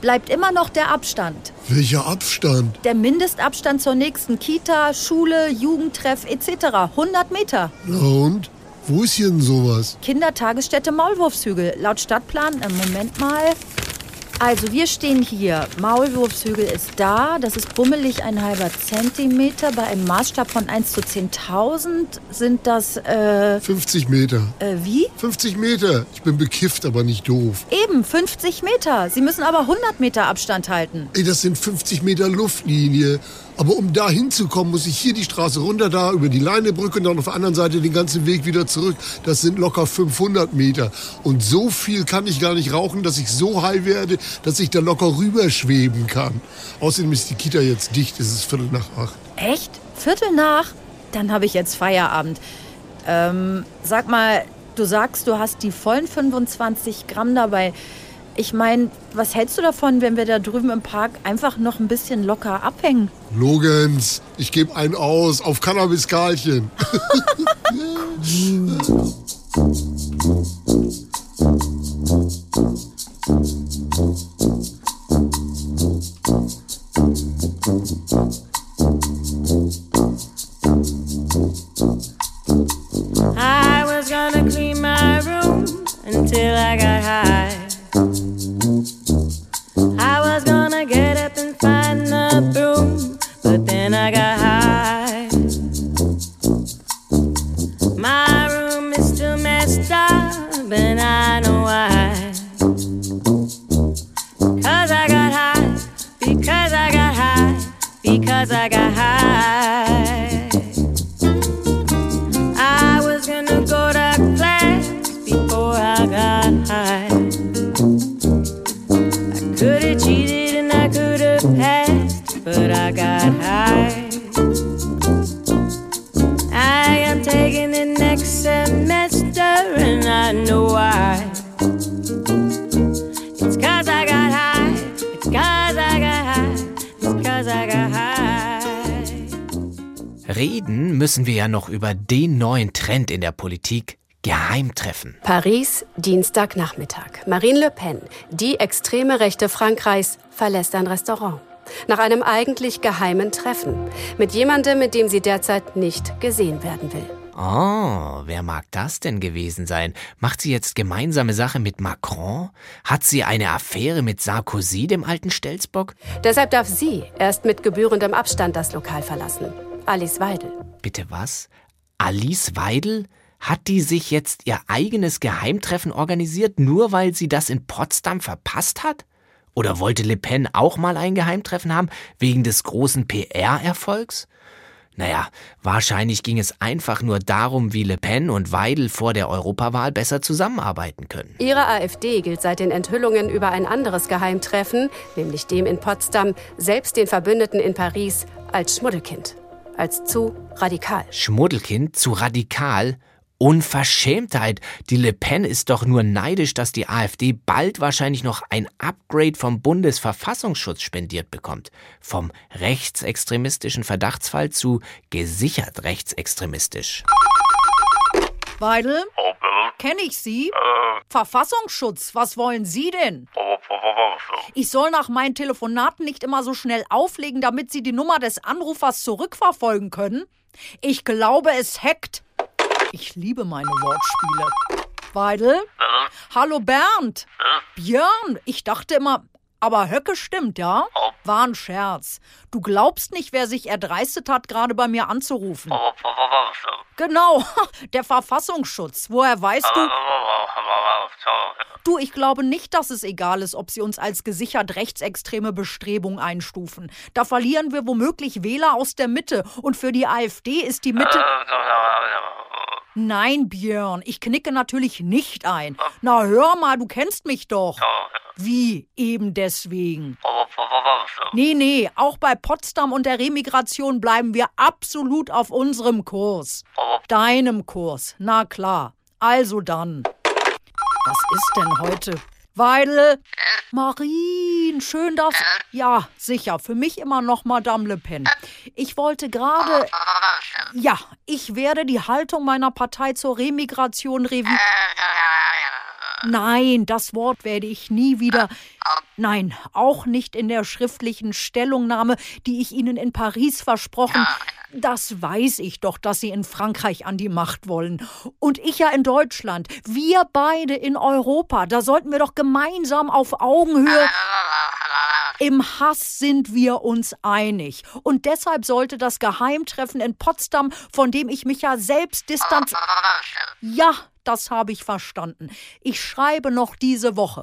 [SPEAKER 36] Bleibt immer noch der Abstand.
[SPEAKER 21] Welcher Abstand?
[SPEAKER 36] Der Mindestabstand zur nächsten Kita, Schule, Jugendtreff etc. 100 Meter.
[SPEAKER 21] Na und? Wo ist hier denn sowas?
[SPEAKER 36] Kindertagesstätte Maulwurfshügel. Laut Stadtplan, äh, Moment mal. Also wir stehen hier. Maulwurfshügel ist da. Das ist bummelig ein halber Zentimeter. Bei einem Maßstab von 1 zu 10.000 sind das, äh...
[SPEAKER 21] 50 Meter.
[SPEAKER 36] Äh, wie?
[SPEAKER 21] 50 Meter. Ich bin bekifft, aber nicht doof.
[SPEAKER 36] Eben, 50 Meter. Sie müssen aber 100 Meter Abstand halten.
[SPEAKER 21] Ey, das sind 50 Meter Luftlinie. Aber um da hinzukommen, muss ich hier die Straße runter, da über die Leinebrücke und dann auf der anderen Seite den ganzen Weg wieder zurück. Das sind locker 500 Meter. Und so viel kann ich gar nicht rauchen, dass ich so high werde, dass ich da locker rüberschweben kann. Außerdem ist die Kita jetzt dicht. Es ist Viertel nach acht.
[SPEAKER 36] Echt? Viertel nach? Dann habe ich jetzt Feierabend. Ähm, sag mal, du sagst, du hast die vollen 25 Gramm dabei. Ich meine, was hältst du davon, wenn wir da drüben im Park einfach noch ein bisschen locker abhängen?
[SPEAKER 21] Lorenz, ich gebe einen aus auf Cannabis-Karlchen. <laughs>
[SPEAKER 37] I was gonna clean my room until I got high. Because I got high. I was gonna go to class before I got high. I could have cheated and I could have passed, but I got high. I am taking it next semester and I know why. It's cause I got high, it's cause I got high, it's cause I got high.
[SPEAKER 3] Reden müssen wir ja noch über den neuen Trend in der Politik, Geheimtreffen.
[SPEAKER 38] Paris, Dienstagnachmittag. Marine Le Pen, die extreme Rechte Frankreichs, verlässt ein Restaurant. Nach einem eigentlich geheimen Treffen. Mit jemandem, mit dem sie derzeit nicht gesehen werden will.
[SPEAKER 3] Oh, wer mag das denn gewesen sein? Macht sie jetzt gemeinsame Sache mit Macron? Hat sie eine Affäre mit Sarkozy, dem alten Stelzbock?
[SPEAKER 38] Deshalb darf sie erst mit gebührendem Abstand das Lokal verlassen. Alice Weidel.
[SPEAKER 3] Bitte was? Alice Weidel? Hat die sich jetzt ihr eigenes Geheimtreffen organisiert, nur weil sie das in Potsdam verpasst hat? Oder wollte Le Pen auch mal ein Geheimtreffen haben, wegen des großen PR-Erfolgs? Naja, wahrscheinlich ging es einfach nur darum, wie Le Pen und Weidel vor der Europawahl besser zusammenarbeiten können.
[SPEAKER 38] Ihre AfD gilt seit den Enthüllungen über ein anderes Geheimtreffen, nämlich dem in Potsdam, selbst den Verbündeten in Paris, als Schmuddelkind. Als zu radikal.
[SPEAKER 3] Schmuddelkind zu radikal? Unverschämtheit. Die Le Pen ist doch nur neidisch, dass die AfD bald wahrscheinlich noch ein Upgrade vom Bundesverfassungsschutz spendiert bekommt. Vom rechtsextremistischen Verdachtsfall zu gesichert rechtsextremistisch.
[SPEAKER 36] Weidel?
[SPEAKER 39] Oh,
[SPEAKER 36] Kenne ich Sie? Verfassungsschutz, was wollen Sie denn? Ich soll nach meinen Telefonaten nicht immer so schnell auflegen, damit Sie die Nummer des Anrufers zurückverfolgen können? Ich glaube, es hackt. Ich liebe meine Wortspiele. Weidel? Hallo Bernd. Björn, ich dachte immer, aber Höcke stimmt, ja? War ein Scherz. Du glaubst nicht, wer sich erdreistet hat, gerade bei mir anzurufen. Genau, <laughs> der Verfassungsschutz. Woher weißt du? Du, ich glaube nicht, dass es egal ist, ob sie uns als gesichert rechtsextreme Bestrebung einstufen. Da verlieren wir womöglich Wähler aus der Mitte. Und für die AfD ist die Mitte. Nein, Björn, ich knicke natürlich nicht ein. Na hör mal, du kennst mich doch. Wie eben deswegen? Nee, nee, auch bei Potsdam und der Remigration bleiben wir absolut auf unserem Kurs. Deinem Kurs, na klar. Also dann. Was ist denn heute? Weidel? Marien, schön, dass... Ja, sicher, für mich immer noch Madame Le Pen. Ich wollte gerade... Ja, ich werde die Haltung meiner Partei zur Remigration revi... Nein, das Wort werde ich nie wieder. Nein, auch nicht in der schriftlichen Stellungnahme, die ich Ihnen in Paris versprochen. Das weiß ich doch, dass Sie in Frankreich an die Macht wollen. Und ich ja in Deutschland. Wir beide in Europa. Da sollten wir doch gemeinsam auf Augenhöhe. Im Hass sind wir uns einig. Und deshalb sollte das Geheimtreffen in Potsdam, von dem ich mich ja selbst distanz. Ja, das habe ich verstanden. Ich schreibe noch diese Woche.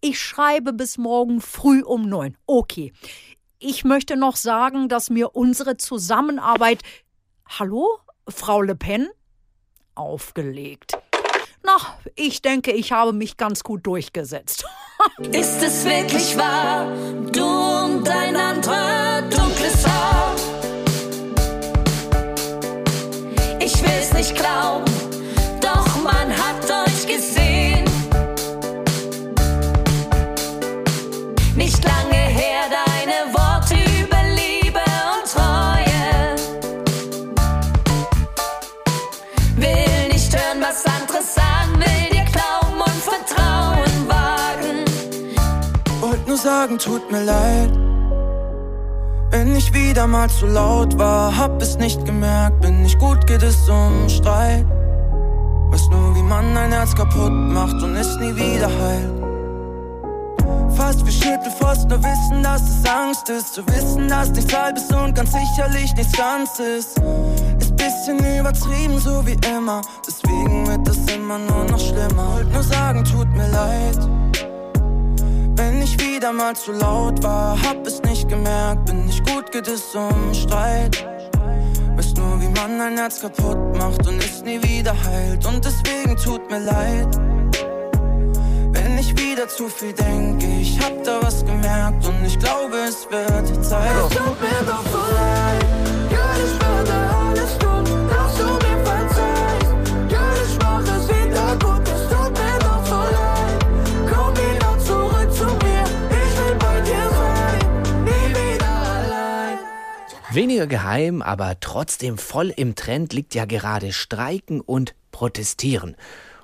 [SPEAKER 36] Ich schreibe bis morgen früh um neun. Okay. Ich möchte noch sagen, dass mir unsere Zusammenarbeit. Hallo, Frau Le Pen? Aufgelegt. Na, ich denke, ich habe mich ganz gut durchgesetzt. <laughs>
[SPEAKER 22] Ist es wirklich wahr, du und dein anderer dunkles Haar? Ich will's nicht glauben, sagen,
[SPEAKER 40] tut mir leid. Wenn ich wieder mal zu laut war, hab es nicht gemerkt, bin nicht gut, geht es um Streit. Weiß nur, wie man ein Herz kaputt macht und es nie wieder heilt. Fast wie Schnippelfrost, nur wissen, dass es Angst ist. Zu wissen, dass nichts halbes und ganz sicherlich nichts Ganzes. Ist bisschen übertrieben, so wie immer. Deswegen wird es immer nur noch schlimmer. Wollt nur sagen, tut mir leid. Wenn ich wieder mal zu laut war, hab es nicht gemerkt, bin nicht gut, es um Streit. Weiß nur, wie man ein Herz kaputt macht und es nie wieder heilt. Und deswegen tut mir leid. Wenn ich wieder zu viel denke, ich hab da was gemerkt und ich glaube, es wird Zeit.
[SPEAKER 22] Es tut mir doch so leid.
[SPEAKER 3] Weniger geheim, aber trotzdem voll im Trend liegt ja gerade Streiken und Protestieren.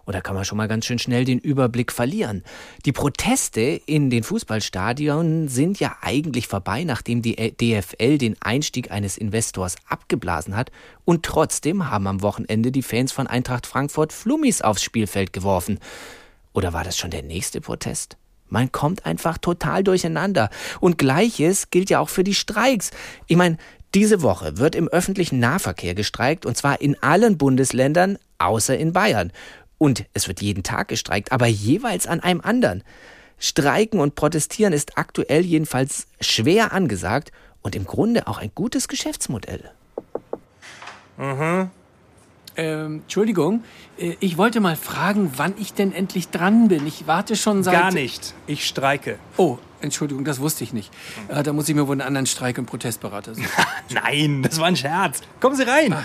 [SPEAKER 3] Und da kann man schon mal ganz schön schnell den Überblick verlieren. Die Proteste in den Fußballstadien sind ja eigentlich vorbei, nachdem die DFL den Einstieg eines Investors abgeblasen hat. Und trotzdem haben am Wochenende die Fans von Eintracht Frankfurt Flummis aufs Spielfeld geworfen. Oder war das schon der nächste Protest? Man kommt einfach total durcheinander. Und gleiches gilt ja auch für die Streiks. Ich meine, diese Woche wird im öffentlichen Nahverkehr gestreikt und zwar in allen Bundesländern außer in Bayern. Und es wird jeden Tag gestreikt, aber jeweils an einem anderen. Streiken und Protestieren ist aktuell jedenfalls schwer angesagt und im Grunde auch ein gutes Geschäftsmodell.
[SPEAKER 41] Mhm. Ähm, Entschuldigung, äh, ich wollte mal fragen, wann ich denn endlich dran bin. Ich warte schon seit...
[SPEAKER 42] Gar nicht. Ich streike.
[SPEAKER 41] Oh, Entschuldigung, das wusste ich nicht. Äh, da muss ich mir wohl einen anderen Streik- und Protestberater suchen. <laughs>
[SPEAKER 42] Nein, das war ein Scherz. Kommen Sie rein.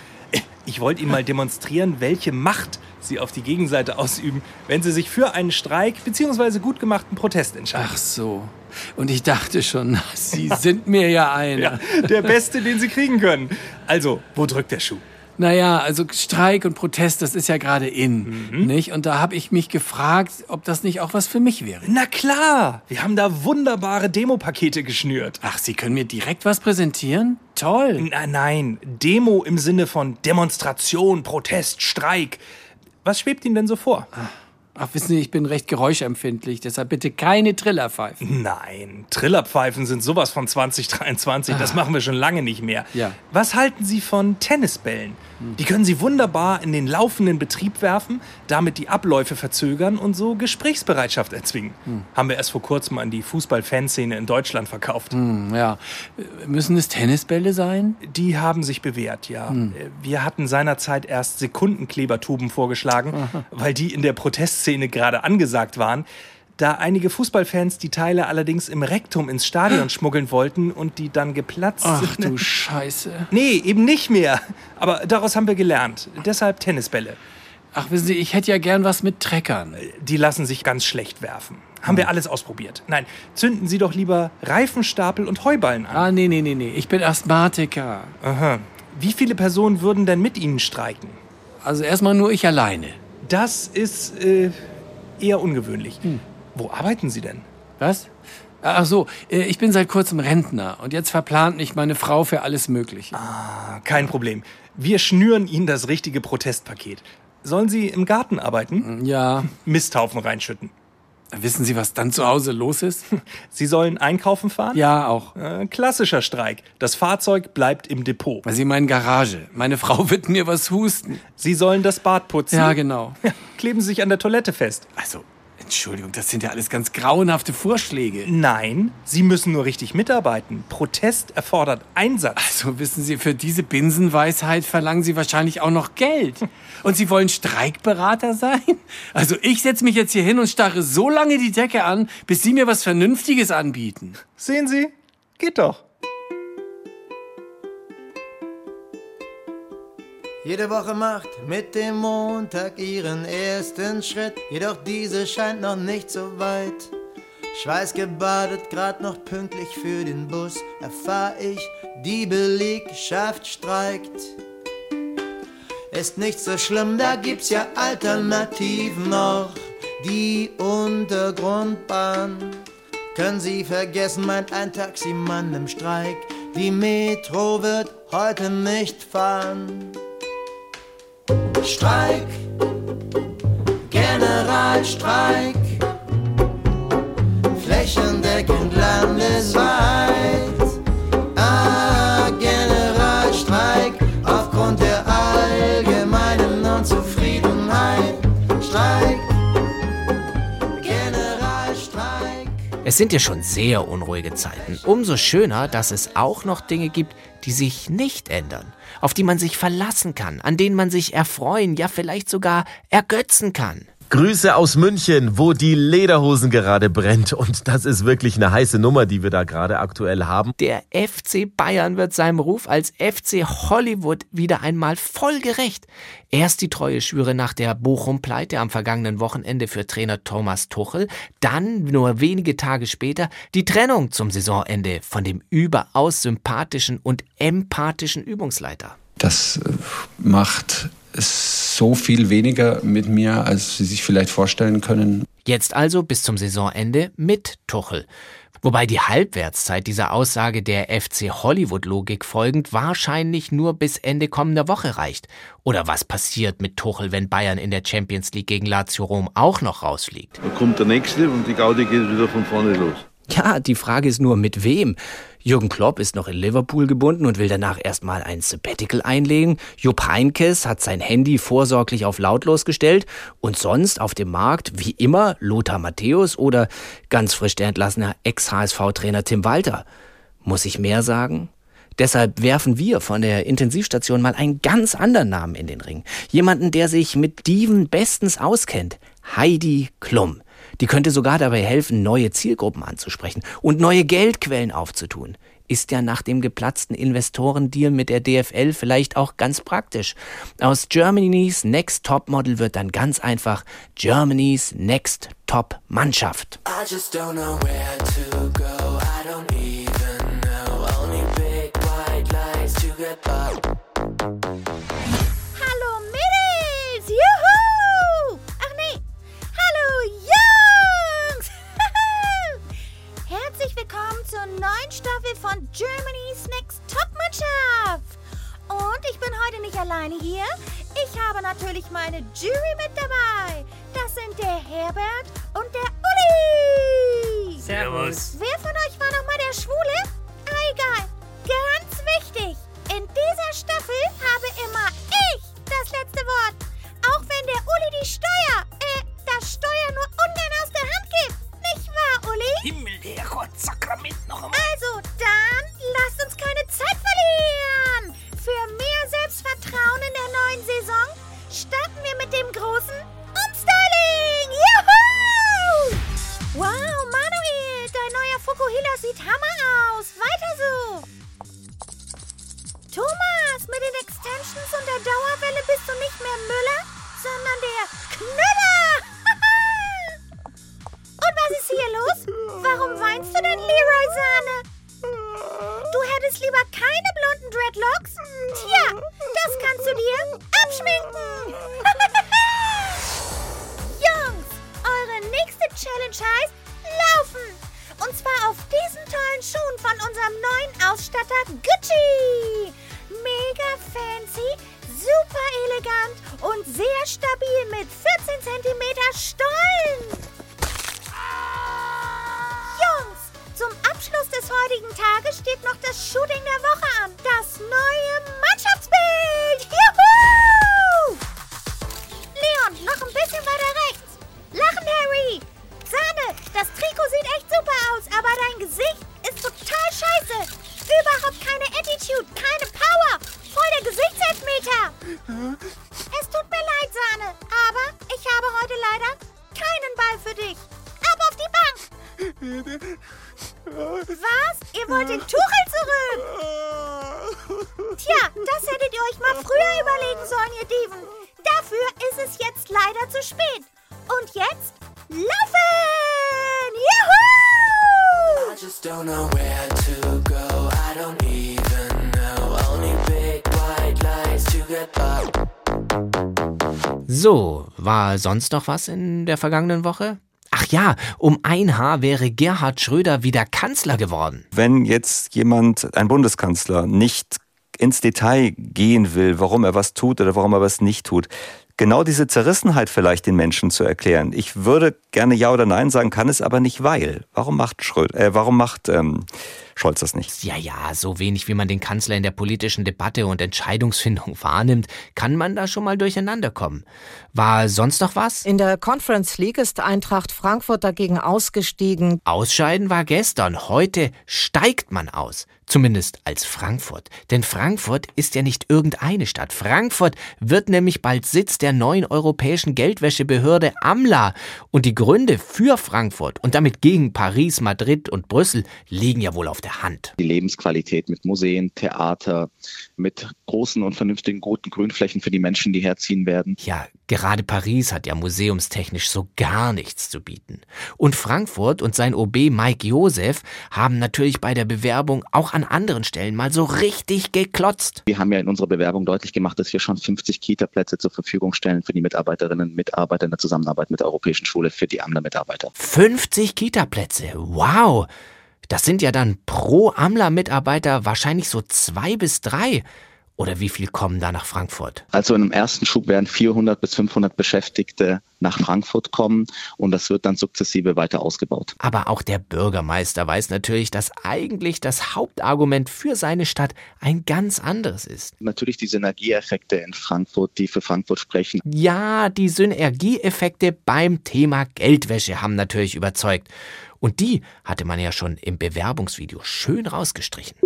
[SPEAKER 42] Ich wollte Ihnen mal demonstrieren, welche Macht Sie auf die Gegenseite ausüben, wenn Sie sich für einen Streik bzw. gut gemachten Protest entscheiden.
[SPEAKER 41] Ach so. Und ich dachte schon, <laughs> Sie sind mir ja einer.
[SPEAKER 42] Ja, der Beste, den Sie kriegen können. Also, wo drückt der Schuh?
[SPEAKER 11] Naja, also Streik und Protest, das ist ja gerade in,
[SPEAKER 42] Mhm.
[SPEAKER 11] nicht? Und da habe ich mich gefragt, ob das nicht auch was für mich wäre.
[SPEAKER 42] Na klar, wir haben da wunderbare Demopakete geschnürt.
[SPEAKER 11] Ach, Sie können mir direkt was präsentieren? Toll.
[SPEAKER 42] Nein, nein, Demo im Sinne von Demonstration, Protest, Streik. Was schwebt Ihnen denn so vor?
[SPEAKER 11] Ach, wissen Sie, ich bin recht geräuschempfindlich, deshalb bitte keine Trillerpfeifen.
[SPEAKER 42] Nein, Trillerpfeifen sind sowas von 2023, das
[SPEAKER 11] Ah.
[SPEAKER 42] machen wir schon lange nicht mehr.
[SPEAKER 11] Ja.
[SPEAKER 42] Was halten Sie von Tennisbällen? Die können Sie wunderbar in den laufenden Betrieb werfen, damit die Abläufe verzögern und so Gesprächsbereitschaft erzwingen. Haben wir erst vor kurzem an die Fußball-Fanszene in Deutschland verkauft.
[SPEAKER 11] Hm, ja. Müssen es Tennisbälle sein?
[SPEAKER 42] Die haben sich bewährt, ja.
[SPEAKER 11] Hm.
[SPEAKER 42] Äh, Wir hatten seinerzeit erst Sekundenklebertuben vorgeschlagen, weil die in der Protestszene gerade angesagt waren. Da einige Fußballfans die Teile allerdings im Rektum ins Stadion <gasps> schmuggeln wollten und die dann geplatzt
[SPEAKER 11] Ach
[SPEAKER 42] sind.
[SPEAKER 11] du Scheiße.
[SPEAKER 42] Nee, eben nicht mehr. Aber daraus haben wir gelernt. Deshalb Tennisbälle.
[SPEAKER 11] Ach, wissen Sie, ich hätte ja gern was mit Treckern.
[SPEAKER 42] Die lassen sich ganz schlecht werfen. Haben wir alles ausprobiert. Nein, zünden Sie doch lieber Reifenstapel und Heuballen an.
[SPEAKER 11] Ah, nee, nee, nee, nee. Ich bin Asthmatiker.
[SPEAKER 42] Aha. Wie viele Personen würden denn mit Ihnen streiken?
[SPEAKER 11] Also erstmal nur ich alleine.
[SPEAKER 42] Das ist äh, eher ungewöhnlich. Wo arbeiten Sie denn?
[SPEAKER 11] Was? Ach so, äh, ich bin seit kurzem Rentner und jetzt verplant mich meine Frau für alles Mögliche.
[SPEAKER 42] Ah, kein Problem. Wir schnüren Ihnen das richtige Protestpaket. Sollen Sie im Garten arbeiten?
[SPEAKER 11] Ja.
[SPEAKER 42] Misthaufen reinschütten.
[SPEAKER 11] Wissen Sie, was dann zu Hause los ist? <laughs>
[SPEAKER 42] Sie sollen einkaufen fahren?
[SPEAKER 11] Ja, auch.
[SPEAKER 42] Äh, klassischer Streik. Das Fahrzeug bleibt im Depot.
[SPEAKER 11] Sie meinen Garage. Meine Frau wird mir was husten.
[SPEAKER 42] Sie sollen das Bad putzen?
[SPEAKER 11] Ja, genau. <laughs>
[SPEAKER 42] Kleben Sie sich an der Toilette fest.
[SPEAKER 11] Also, Entschuldigung, das sind ja alles ganz grauenhafte Vorschläge.
[SPEAKER 42] Nein, Sie müssen nur richtig mitarbeiten. Protest erfordert Einsatz.
[SPEAKER 11] Also wissen Sie, für diese Binsenweisheit verlangen Sie wahrscheinlich auch noch Geld. Und Sie wollen Streikberater sein? Also ich setze mich jetzt hier hin und starre so lange die Decke an, bis Sie mir was Vernünftiges anbieten.
[SPEAKER 42] Sehen Sie? Geht doch.
[SPEAKER 43] Jede Woche macht mit dem Montag ihren ersten Schritt, jedoch diese scheint noch nicht so weit. Schweißgebadet, grad noch pünktlich für den Bus, erfahr ich, die Belegschaft streikt. Ist nicht so schlimm, da gibt's ja Alternativen noch. Die Untergrundbahn. Können Sie vergessen, meint ein Taximann im Streik. Die Metro wird heute nicht fahren. Streik, Generalstreik, flächendeckend landesweit. Ah, Generalstreik, aufgrund der allgemeinen Unzufriedenheit. Streik, Generalstreik.
[SPEAKER 3] Es sind ja schon sehr unruhige Zeiten. Umso schöner, dass es auch noch Dinge gibt, die sich nicht ändern, auf die man sich verlassen kann, an denen man sich erfreuen, ja vielleicht sogar ergötzen kann.
[SPEAKER 44] Grüße aus München, wo die Lederhosen gerade brennt. Und das ist wirklich eine heiße Nummer, die wir da gerade aktuell haben.
[SPEAKER 3] Der FC Bayern wird seinem Ruf als FC Hollywood wieder einmal voll gerecht. Erst die treue Schwüre nach der Bochum-Pleite am vergangenen Wochenende für Trainer Thomas Tuchel, dann nur wenige Tage später die Trennung zum Saisonende von dem überaus sympathischen und empathischen Übungsleiter.
[SPEAKER 45] Das äh, macht so viel weniger mit mir, als Sie sich vielleicht vorstellen können.
[SPEAKER 3] Jetzt also bis zum Saisonende mit Tuchel. Wobei die Halbwertszeit dieser Aussage der FC Hollywood-Logik folgend wahrscheinlich nur bis Ende kommender Woche reicht. Oder was passiert mit Tuchel, wenn Bayern in der Champions League gegen Lazio Rom auch noch rausfliegt?
[SPEAKER 46] Da kommt der nächste und die Gaudi geht wieder von vorne los.
[SPEAKER 3] Ja, die Frage ist nur, mit wem? Jürgen Klopp ist noch in Liverpool gebunden und will danach erstmal ein Sabbatical einlegen. Jupp Heinkes hat sein Handy vorsorglich auf lautlos gestellt. Und sonst auf dem Markt, wie immer, Lothar Matthäus oder ganz frisch der entlassene Ex-HSV-Trainer Tim Walter. Muss ich mehr sagen? Deshalb werfen wir von der Intensivstation mal einen ganz anderen Namen in den Ring. Jemanden, der sich mit Diven bestens auskennt. Heidi Klum. Die könnte sogar dabei helfen, neue Zielgruppen anzusprechen und neue Geldquellen aufzutun. Ist ja nach dem geplatzten Investorendeal mit der DFL vielleicht auch ganz praktisch. Aus Germany's Next Top Model wird dann ganz einfach Germany's Next Top Mannschaft.
[SPEAKER 47] I zur neuen Staffel von Germany's Next Topmannschaft. Und ich bin heute nicht
[SPEAKER 48] alleine hier. Ich habe natürlich meine Jury mit dabei. Das sind der Herbert und der Uli.
[SPEAKER 37] Servus.
[SPEAKER 48] Wer von euch war nochmal der Schwule?
[SPEAKER 3] War sonst noch was in der vergangenen Woche? Ach ja, um ein Haar wäre Gerhard Schröder wieder Kanzler geworden.
[SPEAKER 49] Wenn jetzt jemand, ein Bundeskanzler, nicht ins Detail gehen will, warum er was tut oder warum er was nicht tut, genau diese Zerrissenheit vielleicht den Menschen zu erklären. Ich würde gerne Ja oder Nein sagen, kann es aber nicht, weil. Warum macht Schröder, äh, warum macht ähm, Scholz das nicht?
[SPEAKER 3] Ja, ja, so wenig wie man den Kanzler in der politischen Debatte und Entscheidungsfindung <laughs> wahrnimmt, kann man da schon mal durcheinander kommen. War sonst noch was?
[SPEAKER 50] In der Conference League ist Eintracht Frankfurt dagegen ausgestiegen.
[SPEAKER 3] Ausscheiden war gestern. Heute steigt man aus. Zumindest als Frankfurt. Denn Frankfurt ist ja nicht irgendeine Stadt. Frankfurt wird nämlich bald Sitz der neuen europäischen Geldwäschebehörde AMLA. Und die Gründe für Frankfurt und damit gegen Paris, Madrid und Brüssel liegen ja wohl auf der Hand.
[SPEAKER 44] Die Lebensqualität mit Museen, Theater, mit großen und vernünftigen guten Grünflächen für die Menschen, die herziehen werden.
[SPEAKER 3] Ja, gerade Paris hat ja museumstechnisch so gar nichts zu bieten. Und Frankfurt und sein OB Mike Josef haben natürlich bei der Bewerbung auch an anderen Stellen mal so richtig geklotzt.
[SPEAKER 44] Wir haben ja in unserer Bewerbung deutlich gemacht, dass wir schon 50 Kita-Plätze zur Verfügung stellen für die Mitarbeiterinnen und Mitarbeiter in der Zusammenarbeit mit der Europäischen Schule für die AMLA-Mitarbeiter.
[SPEAKER 3] 50 Kita-Plätze, wow! Das sind ja dann pro AMLA-Mitarbeiter wahrscheinlich so zwei bis drei. Oder wie viel kommen da nach Frankfurt?
[SPEAKER 44] Also in einem ersten Schub werden 400 bis 500 Beschäftigte nach Frankfurt kommen und das wird dann sukzessive weiter ausgebaut.
[SPEAKER 3] Aber auch der Bürgermeister weiß natürlich, dass eigentlich das Hauptargument für seine Stadt ein ganz anderes ist.
[SPEAKER 44] Natürlich die Synergieeffekte in Frankfurt, die für Frankfurt sprechen.
[SPEAKER 3] Ja, die Synergieeffekte beim Thema Geldwäsche haben natürlich überzeugt. Und die hatte man ja schon im Bewerbungsvideo schön rausgestrichen.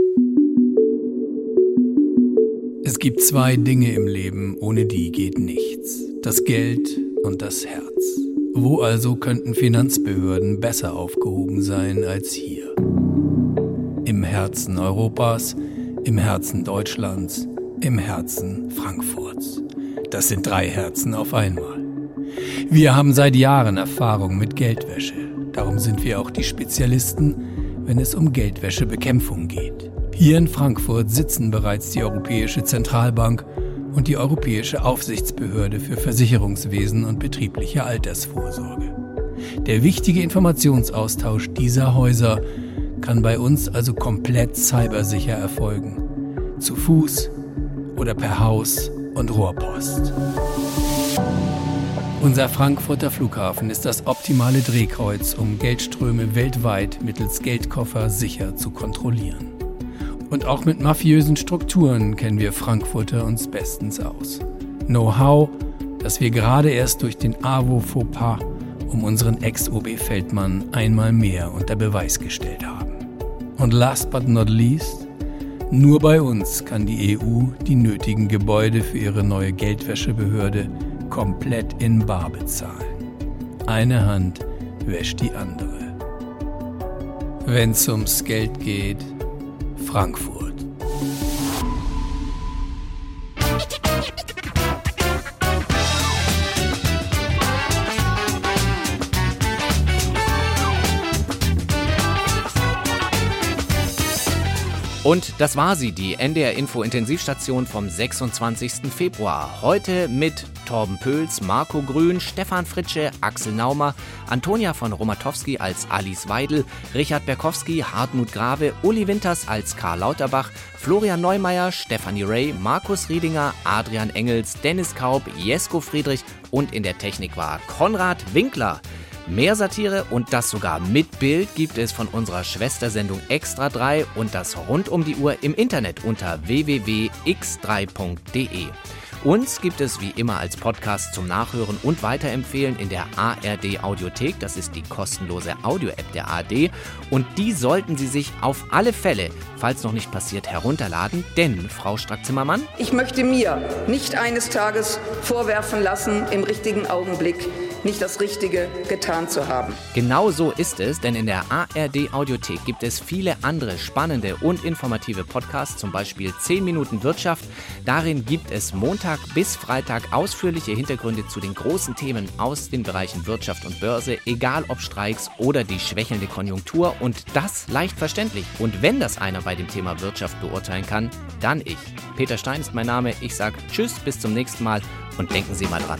[SPEAKER 11] Es gibt zwei Dinge im Leben, ohne die geht nichts. Das Geld und das Herz. Wo also könnten Finanzbehörden besser aufgehoben sein als hier? Im Herzen Europas, im Herzen Deutschlands, im Herzen Frankfurts. Das sind drei Herzen auf einmal. Wir haben seit Jahren Erfahrung mit Geldwäsche. Darum sind wir auch die Spezialisten, wenn es um Geldwäschebekämpfung geht. Hier in Frankfurt sitzen bereits die Europäische Zentralbank und die Europäische Aufsichtsbehörde für Versicherungswesen und betriebliche Altersvorsorge. Der wichtige Informationsaustausch dieser Häuser kann bei uns also komplett cybersicher erfolgen. Zu Fuß oder per Haus und Rohrpost. Unser Frankfurter Flughafen ist das optimale Drehkreuz, um Geldströme weltweit mittels Geldkoffer sicher zu kontrollieren. Und auch mit mafiösen Strukturen kennen wir Frankfurter uns bestens aus. Know-how, das wir gerade erst durch den AWO-Fauxpas um unseren Ex-OB Feldmann einmal mehr unter Beweis gestellt haben. Und last but not least, nur bei uns kann die EU die nötigen Gebäude für ihre neue Geldwäschebehörde komplett in Bar bezahlen. Eine Hand wäscht die andere. Wenn's ums Geld geht, Frankfurt.
[SPEAKER 3] Und das war sie, die NDR Info Intensivstation vom 26. Februar. Heute mit Torben Pöls, Marco Grün, Stefan Fritsche, Axel Naumer, Antonia von Romatowski als Alice Weidel, Richard Berkowski, Hartmut Grave, Uli Winters als Karl Lauterbach, Florian Neumeier, Stefanie Ray, Markus Riedinger, Adrian Engels, Dennis Kaub, Jesko Friedrich und in der Technik war Konrad Winkler. Mehr Satire und das sogar mit Bild gibt es von unserer Schwestersendung Extra 3 und das rund um die Uhr im Internet unter www.x3.de. Uns gibt es wie immer als Podcast zum Nachhören und Weiterempfehlen in der ARD Audiothek. Das ist die kostenlose Audio-App der ARD. Und die sollten Sie sich auf alle Fälle, falls noch nicht passiert, herunterladen. Denn, Frau Strack-Zimmermann,
[SPEAKER 44] ich möchte mir nicht eines Tages vorwerfen lassen, im richtigen Augenblick nicht das Richtige getan zu haben.
[SPEAKER 3] Genau so ist es, denn in der ARD Audiothek gibt es viele andere spannende und informative Podcasts, zum Beispiel 10 Minuten Wirtschaft. Darin gibt es Montag bis Freitag ausführliche Hintergründe zu den großen Themen aus den Bereichen Wirtschaft und Börse, egal ob Streiks oder die schwächelnde Konjunktur und das leicht verständlich. Und wenn das einer bei dem Thema Wirtschaft beurteilen kann, dann ich. Peter Stein ist mein Name. Ich sage Tschüss, bis zum nächsten Mal und denken Sie mal dran.